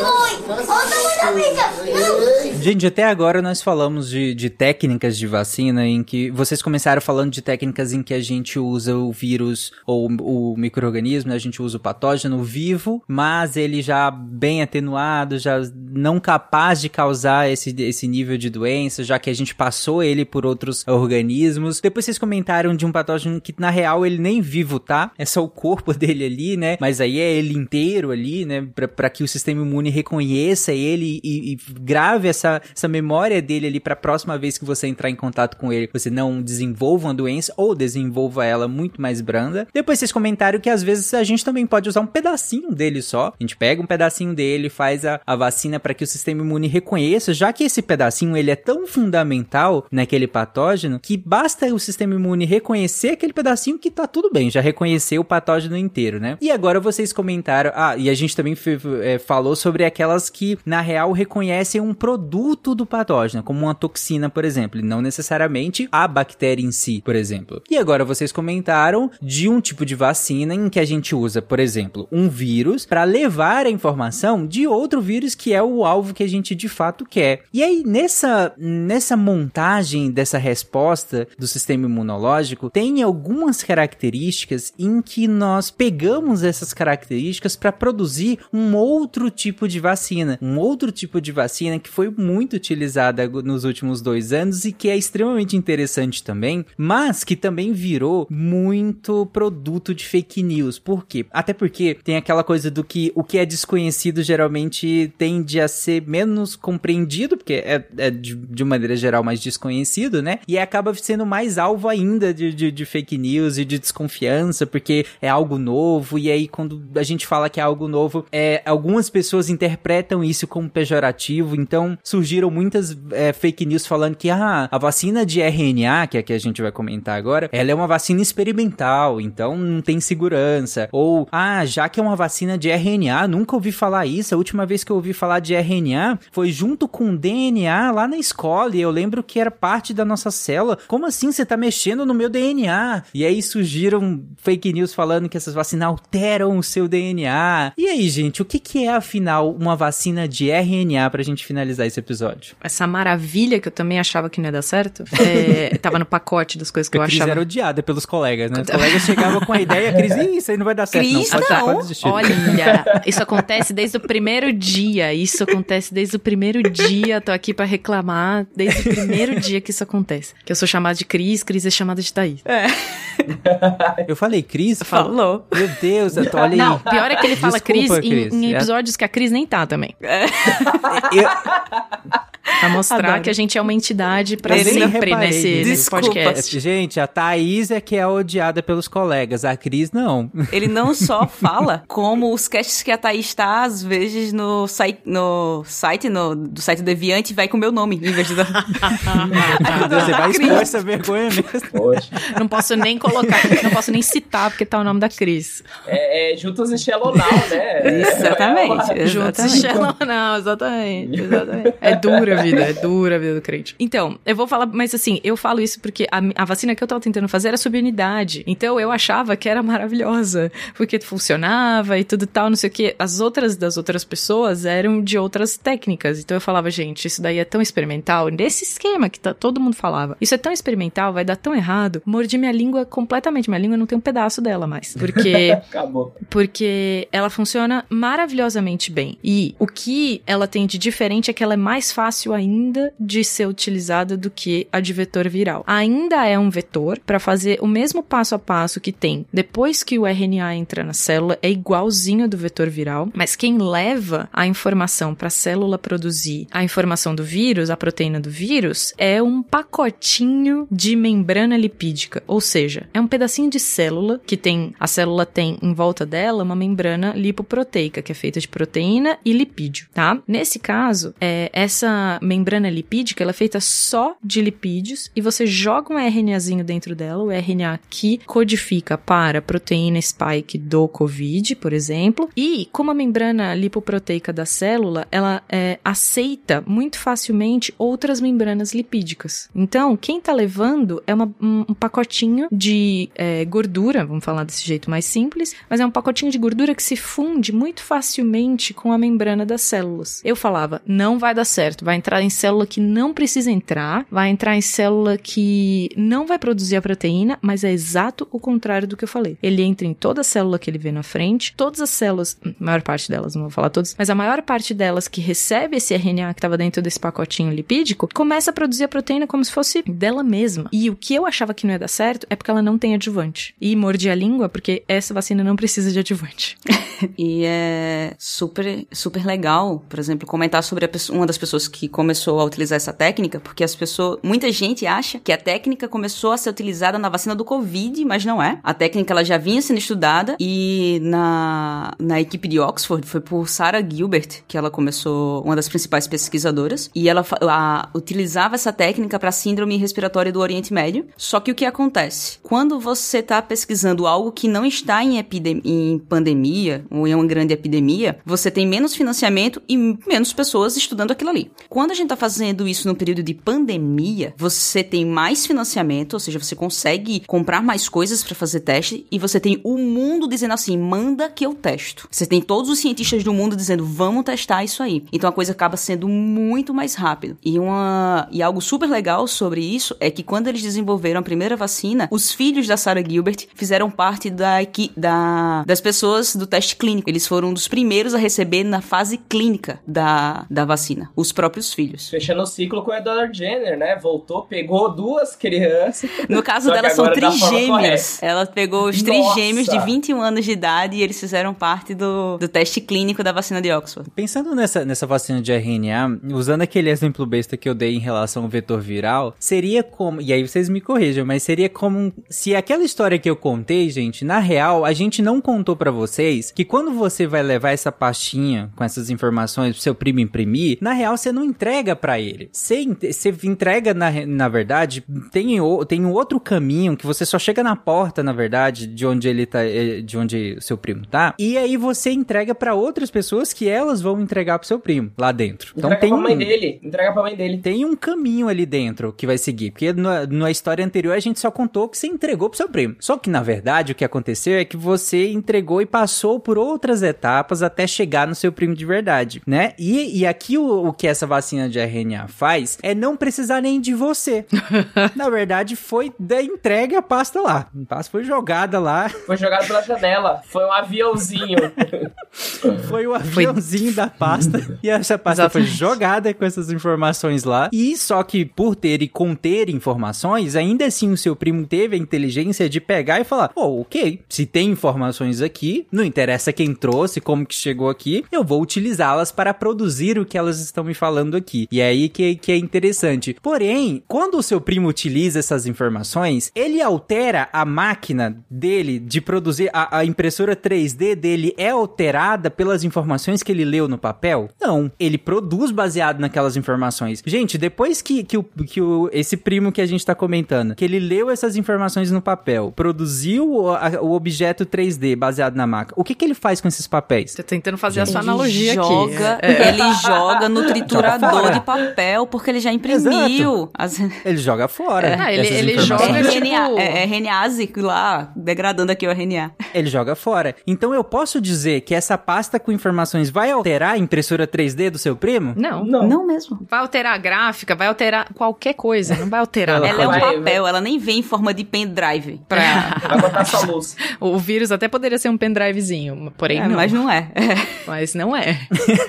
mãe. Outra muita bicha. Não. Gente, até agora nós falamos de, de técnicas de vacina em que vocês começaram falando de técnicas em que a gente usa o vírus ou o microorganismo, né? a gente usa o patógeno vivo, mas ele já bem atenuado, já não capaz de causar esse, esse nível de doença, já que a gente passou ele por outros organismos. Depois vocês comentaram de um patógeno que na real ele nem vivo tá, é só o corpo dele ali, né? Mas aí é ele inteiro ali, né? Pra que o sistema imune reconheça ele e, e grave essa, essa memória dele ali pra próxima vez que você entrar em contato com ele, você não desenvolva uma doença ou desenvolva ela muito mais branda. Depois vocês comentaram que às vezes a gente também pode usar um pedacinho dele só. A gente pega um pedacinho dele, faz a, a vacina para que o sistema imune reconheça, já que esse pedacinho ele é tão fundamental naquele patógeno que basta o sistema imune reconhecer aquele pedacinho que tá tudo bem, já reconheceu o patógeno inteiro, né? E agora vocês comentaram, ah, e a gente também é, falou sobre aquelas que, na real, reconhecem um produto do patógeno, como uma toxina, por exemplo, e não necessariamente a bactéria em si, por exemplo. E agora vocês comentaram de um tipo de vacina em que a gente usa, por exemplo, um vírus para levar a informação de outro vírus que é o alvo que a gente de fato quer. E aí, nessa, nessa montagem dessa resposta do sistema imunológico, tem algumas características em que nós pegamos essas características para produzir um outro tipo de vacina. Um outro tipo de vacina que foi muito utilizada nos últimos dois anos e que é extremamente interessante também, mas que também virou muito produto de fake news. Por quê? Até porque tem aquela coisa do que o que é desconhecido geralmente tende a ser menos compreendido, porque é, é de, de maneira geral mais desconhecido, né? E acaba sendo mais alvo ainda de, de, de fake news e de desconfiança, porque é algo novo, e aí quando a gente fala que é algo novo, é, algumas pessoas interpretam isso como pejorativo, então surgiram muitas é, fake news falando que ah, a vacina de RNA, que é a que a gente vai comentar agora, ela é uma vacina experimental, então não tem segurança. Ou, ah, já que é uma vacina de RNA, nunca ouvi falar isso, a última vez que eu ouvi falar de RNA foi junto com DNA lá na escola, e eu lembro que era parte da nossa célula. Como assim você tá mexendo no meu DNA? E aí surgiram fake news falando que essas vacinas alteram o seu DNA. E aí, gente, o que, que é afinal uma vacina de RNA pra gente finalizar esse episódio? Essa maravilha que eu também achava que não ia dar certo, é, tava no pacote das coisas que a eu Cris achava. era odiada pelos colegas, né? Os colegas chegavam com a ideia, a Cris, isso aí não vai dar certo. Cris, não, pode, não. pode desistir. Olha, isso acontece desde o primeiro dia. Isso acontece desde o primeiro dia. Tô aqui pra reclamar desde o primeiro dia que isso acontece. Que eu sou chamada de Cris, Cris é chamada de Thaís. Eu falei, Cris? Falou. Meu Deus, eu tô, olha aí. Não, pior é que ele fala Desculpa, Cris, em- Cris. Em, É. episódios que a Cris nem tá também. Eu, Pra mostrar Adoro. que a gente é uma entidade pra sempre nesse, nesse podcast. gente, a Thaís é que é odiada pelos colegas, a Cris não. Ele não só fala, como os casts que a Thaís está, às vezes, no, site, no site no, do site Deviante, vai com o meu nome, em vez de... você vai expor essa vergonha mesmo. Poxa. Não posso nem colocar, não posso nem citar porque tá o nome da Cris. É, é Juntos e Shalonal, né? Exatamente. Juntos. Shalom, não, exatamente, exatamente. É dura a vida, é dura a vida do crente. Então, eu vou falar, mas assim, eu falo isso porque a, a vacina que eu tava tentando fazer era sobre unidade. Então eu achava que era maravilhosa, porque funcionava e tudo tal, não sei o que. As outras das outras pessoas eram de outras técnicas. Então eu falava, gente, isso daí é tão experimental, nesse esquema que tá, todo mundo falava. Isso é tão experimental, vai dar tão errado. Mordi minha língua completamente, minha língua não tem um pedaço dela mais. Porque Acabou. porque ela funciona maravilhosamente bem. E o que ela tem de diferente é que ela é mais fácil ainda de ser utilizada do que a de vetor viral. Ainda é um vetor para fazer o mesmo passo a passo que tem depois que o RNA entra na célula, é igualzinho do vetor viral, mas quem leva a informação para a célula produzir a informação do vírus, a proteína do vírus, é um pacotinho de membrana lipídica, ou seja, é um pedacinho de célula que tem a célula tem em volta dela uma membrana lipoproteica que é feita de proteína e lipídio, tá? Nesse caso, é, essa membrana lipídica ela é feita só de lipídios e você joga um RNAzinho dentro dela, o RNA que codifica para proteína spike do COVID, por exemplo, e como a membrana lipoproteica da célula, ela é, aceita muito facilmente outras membranas lipídicas. Então, quem tá levando é uma- um, um pacotinho de é, gordura, vamos falar desse jeito mais simples, mas é um pacotinho de gordura que se funde muito facilmente com a membrana das células. Eu falava, não vai dar certo, vai entrar em célula que não precisa entrar, vai entrar em célula que não vai produzir a proteína, mas é exato o contrário do que eu falei. Ele entra em toda célula que ele vê na frente, todas as células, a maior parte delas, não vou falar todas, mas a maior parte delas que recebe esse RNA que estava dentro desse pacotinho lipídico, começa a produzir a proteína como se fosse dela mesma. E o que eu achava que não ia dar certo é porque ela não tem adjuvante. E mordi a língua porque essa vacina não precisa de adjuvante. E é super, super legal, por exemplo, comentar sobre a uma das pessoas que começou a utilizar essa técnica, porque as pessoas, muita gente acha que a técnica começou a ser utilizada na vacina do Covid, mas não é. A técnica ela já vinha sendo estudada e na, na equipe de Oxford foi por Sarah Gilbert que ela começou, uma das principais pesquisadoras, e ela a, utilizava essa técnica para síndrome respiratória do Oriente Médio. Só que o que acontece? Quando você está pesquisando algo que não está em, em pandemia ou em uma grande epidemia, você tem menos financiamento e menos pessoas estudando aquilo ali. Quando a gente está fazendo isso no período de pandemia, você tem mais financiamento, ou seja, você consegue comprar mais coisas para fazer teste e você tem o mundo dizendo assim: manda que eu testo. Você tem todos os cientistas do mundo dizendo: vamos testar isso aí. Então a coisa acaba sendo muito mais rápido. E uma e algo super legal sobre isso é que quando eles desenvolveram a primeira vacina, os filhos da Sarah Gilbert fizeram parte da, da das pessoas do teste clínico. Eles foram um dos primeiros a receber na fase clínica da, da vacina, os próprios filhos. Fechando o ciclo com a Dona Jenner, né? Voltou, pegou duas crianças. No caso dela são trigêmeos. Ela pegou os trigêmeos de 21 anos de idade e eles fizeram parte do, do teste clínico da vacina de Oxford. Pensando nessa, nessa vacina de RNA, usando aquele exemplo besta que eu dei em relação ao vetor viral, seria como. E aí vocês me corrijam, mas seria como se aquela história que eu contei, gente, na real, a gente não contou para vocês que quando você vai levar essa pastinha com essas informações pro seu primo imprimir, na real você não entrega para ele. Você, você entrega, na, na verdade, tem, tem um outro caminho que você só chega na porta, na verdade, de onde ele tá, eh, de onde o seu primo tá, e aí você entrega para outras pessoas que elas vão entregar pro seu primo lá dentro. Então entrega tem pra mãe dele, entrega pra mãe dele. Tem um caminho ali dentro que vai seguir, porque na, na história anterior a gente só contou que você entregou pro seu primo. Só que na verdade o que aconteceu é que você entregou e passou por outras etapas até chegar no seu primo de verdade, né? E, e aqui o, o que essa vacina de RNA faz é não precisar nem de você. na verdade foi da entrega a pasta lá. A pasta foi jogada lá. Foi jogada pela janela. Foi um aviãozinho. foi o aviãozinho foi... da pasta. E essa pasta Exatamente. foi jogada com essas informações lá. E só que por ter e conter informações, ainda assim o seu primo teve a inteligência de pegar e falar: Oh, ok, se tem informações aqui, não interessa quem trouxe, como que chegou aqui, eu vou utilizá-las para produzir o que elas estão me falando aqui. E é aí que, que é interessante. Porém, quando o seu primo utiliza essas informações, ele altera a máquina dele de produzir, a, a impressora 3D dele é alterada pelas informações que ele leu no papel? Não. Ele produz baseado naquelas informações. Gente, depois que, que, o, que o, esse primo que a gente tá comentando, que ele leu essas informações no papel, produziu o, a, o objeto 3D baseado na máquina, o que, que ele faz com esses papéis? Tô tentando fazer a sua analogia joga, aqui. É. Ele joga no triturador de papel, porque ele já imprimiu. As... Ele joga fora. É, ele, ele joga é RNA, tipo... é, é RNA lá, degradando aqui o RNA. Ele joga fora. Então eu posso dizer que essa pasta com informações vai alterar a impressora 3D do seu primo? Não. Não, não mesmo. Vai alterar a gráfica, vai alterar qualquer coisa, não vai alterar. ela é um papel, ela nem vem em forma de pendrive. Pra... vai botar sua luz. O vírus até poderia ser um pendrivezinho, porém é, não. Mas não é. mas não é.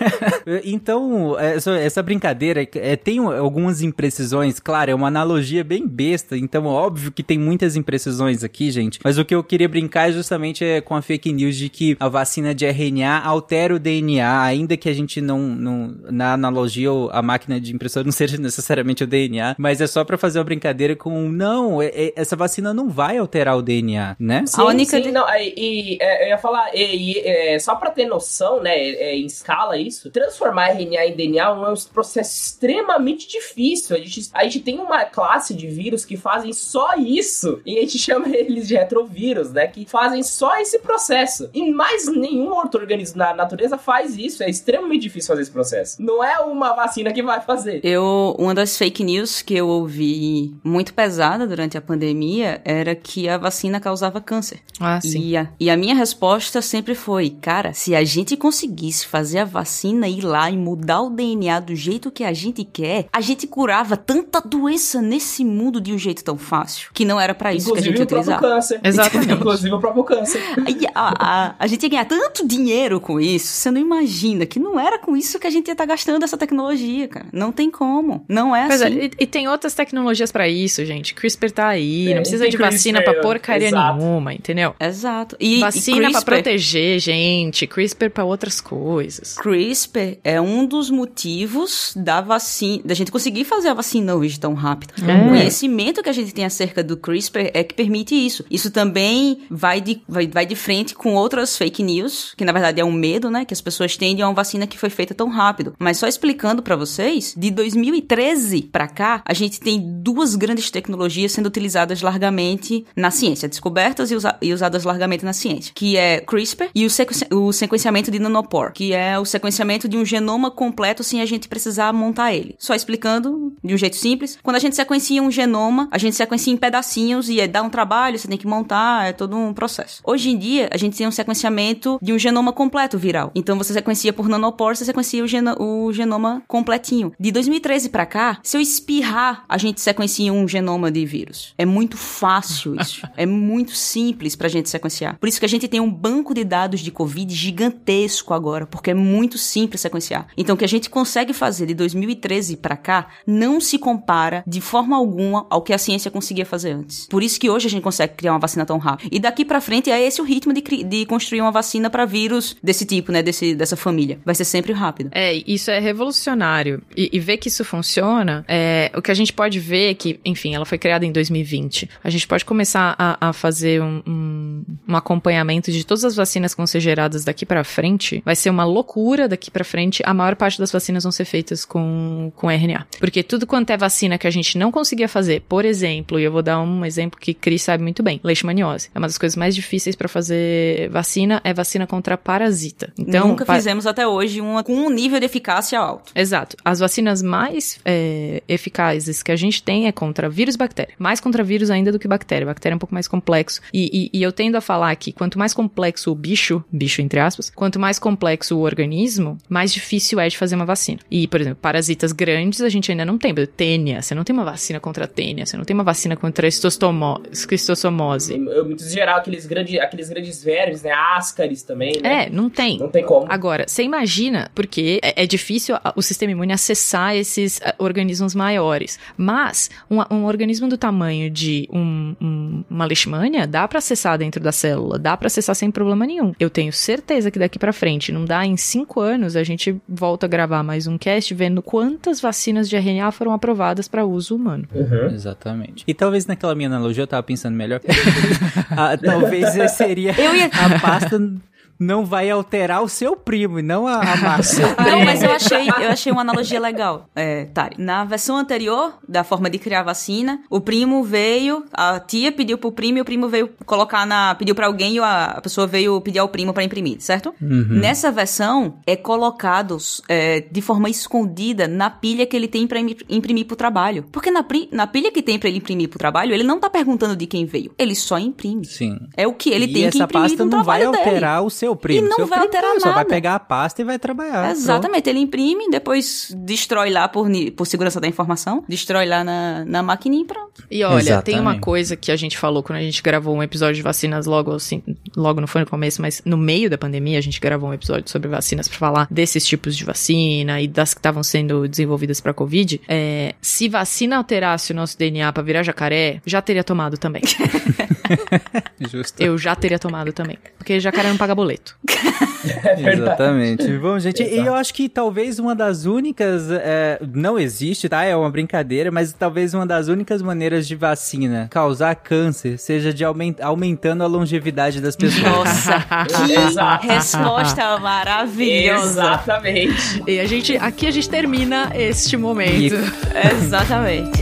então, essa, essa brincadeira é, tem algumas imprecisões, claro, é uma analogia bem besta, então óbvio que tem muitas imprecisões aqui, gente, mas o que eu queria brincar é justamente é com a fake news de que a vacina de RNA altera o DNA, ainda que a gente não, não na analogia, a máquina de impressora não seja necessariamente o DNA, mas é só para fazer uma brincadeira com, não, é, é, essa vacina não vai alterar o DNA, né? Sim, a única sim, de... não, e, e é, eu ia falar, e, e é, só para ter noção, né, é, em escala isso, transformar RNA em DNA é um processo extremamente difícil. A gente, a gente tem uma classe de vírus que fazem só isso, e a gente chama eles de retrovírus, né, que fazem só esse processo. E mais nenhum outro organismo na natureza faz isso, é extremamente difícil fazer esse processo. Não é uma vacina que vai fazer. Eu, uma das fake news que eu ouvi muito pesada durante a pandemia era que a vacina causava câncer. Ah, sim. E a, e a minha resposta sempre foi, cara, se a gente conseguisse fazer a vacina ir lá e mudar o DNA do jeito que a gente quer, a gente curava tanta doença nesse mundo de um jeito tão fácil, que não era para isso Inclusive que a gente utilizava. Câncer. Exatamente. Inclusive o próprio câncer. A, a, a, a gente ia ganhar tanto dinheiro com isso, você não imagina que não era com isso que a gente ia estar tá gastando essa tecnologia, cara. Não tem como. Não é Pois assim. é, e, e tem outras tecnologias pra isso, gente. CRISPR tá aí, É, não precisa de vacina pra porcaria exato. nenhuma, entendeu? Exato. E, vacina e pra CRISPR, proteger, gente. CRISPR pra outras coisas. CRISPR é um dos motivos da vacina, da gente conseguir fazer a vacina hoje tão rápido. É. O conhecimento que a gente tem acerca do CRISPR é que permite isso. Isso também vai de, vai, vai de frente com outras fake news, que na verdade é um medo, né, que as pessoas têm de uma vacina que foi feita tão rápido. Mas só explicando pra vocês, de 2013 pra cá, a gente tem duas grandes tecnologias sendo utilizadas largamente na ciência, descobertas e, usa- e usadas largamente na ciência, que é CRISPR e o, sequen- o sequenciamento de nanopore, que é o sequenciamento de um genoma completo sem a gente precisar montar ele. Só explicando de um jeito simples, quando a gente sequencia um genoma, a gente sequencia em pedacinhos e é, dá um trabalho, você tem que montar, é todo um processo. Hoje em dia, a gente tem um sequenciamento de um genoma completo viral. Então você sequencia por nanopore, você sequencia o, geno- o genoma completinho. De 2013 pra cá, se eu espirrar, a gente sequencia um genoma de vírus. É muito fácil isso. é muito simples pra gente sequenciar. Por isso que a gente tem um banco de dados de Covid gigantesco agora, porque é muito simples sequenciar. Então o que a gente consegue fazer de 2013 pra cá não se compara de forma alguma ao que a ciência conseguia fazer antes. Por isso que hoje a gente consegue criar uma vacina tão rápido. E daqui pra frente é esse o ritmo de, de construir uma vacina pra vírus desse tipo, né, desse, dessa família. Vai ser sempre rápido. É, isso é revolucionário. E, e ver que isso funciona, é, o que a gente pode ver é que, enfim, ela foi criada em 2020. A gente pode começar a, a fazer um, um, um acompanhamento de todas as vacinas que vão ser geradas daqui pra frente. Vai ser uma loucura daqui pra frente. A maior parte das vacinas vão ser feitas com, com RNA. Porque tudo quanto é vacina que a gente não conseguia fazer, por exemplo, e eu vou dar um exemplo que Cris sabe muito bem, leishmaniose. É uma das coisas mais difíceis pra fazer vacina, é vacina contra parasita. Então, Nunca fizemos até hoje uma com um nível de eficácia alto. Exato. As vacinas mais é, eficazes que a gente tem é contra vírus e bactéria. Mais contra vírus ainda do que bactéria. Bactéria é um pouco mais complexo. E, e- e eu tendo a falar que quanto mais complexo o bicho, bicho entre aspas, quanto mais complexo o organismo, mais difícil é de fazer uma vacina. E, por exemplo, parasitas grandes a gente ainda não tem. Tênia, você não tem uma vacina contra a tênia, você não tem uma vacina contra a esquistossomose. Em, em muito geral, aqueles, grande, aqueles grandes vermes, né? Ascaris também, né? É, não tem. Não tem como. Agora, você imagina, porque é, é difícil o sistema imune acessar esses ah, organismos maiores, mas um, um organismo do tamanho de um- um- uma leishmania dá pra acessar dentro da célula, dá pra acessar sem problema nenhum. Eu tenho certeza que daqui pra frente, não dá em cinco anos, a gente volta a gravar mais um cast vendo quantas vacinas de RNA foram aprovadas pra uso humano. Uhum. Exatamente. E talvez naquela minha analogia eu tava pensando melhor. Ah, talvez seria Eu ia- a pasta não vai alterar o seu primo e não a, a massa. Não, mas eu achei, eu achei uma analogia legal, é, Tari. Na versão anterior da forma de criar a vacina, o primo veio, a tia pediu pro primo e o primo veio colocar na. pediu pra alguém e a, a pessoa veio pedir ao primo pra imprimir, certo? Nessa versão, é colocado é, de forma escondida na pilha que ele tem pra im- imprimir pro trabalho. Porque na, na pilha que tem pra ele imprimir pro trabalho, ele não tá perguntando de quem veio. Ele só imprime. Sim. É o que ele e tem que essa imprimir pasta no não vai trabalho dele. alterar o seu primo. E não Seu vai primo alterar não, Só vai nada. pegar a pasta e vai trabalhar. Exatamente, ele imprime, depois destrói lá por, por segurança da informação, destrói lá na, na maquininha e pronto. E olha, tem uma Exatamente. coisa que a gente falou quando a gente gravou um episódio de vacinas logo assim, logo não foi no começo, mas no meio da pandemia a gente gravou um episódio sobre vacinas pra falar desses tipos de vacina e das que estavam sendo desenvolvidas pra Covid. É, se vacina alterasse o nosso DNA pra virar jacaré, já teria tomado também. Justo. Eu já teria tomado também, porque jacaré não paga boleto. Exatamente. Bom, gente, e Exato. eu acho que talvez uma das únicas. é, não existe, tá? É uma brincadeira, mas talvez uma das únicas maneiras de vacina causar câncer seja de aumen- aumentando a longevidade das pessoas. Nossa, que resposta maravilhosa. Exatamente. E a gente, aqui a gente termina este momento. E- Exatamente.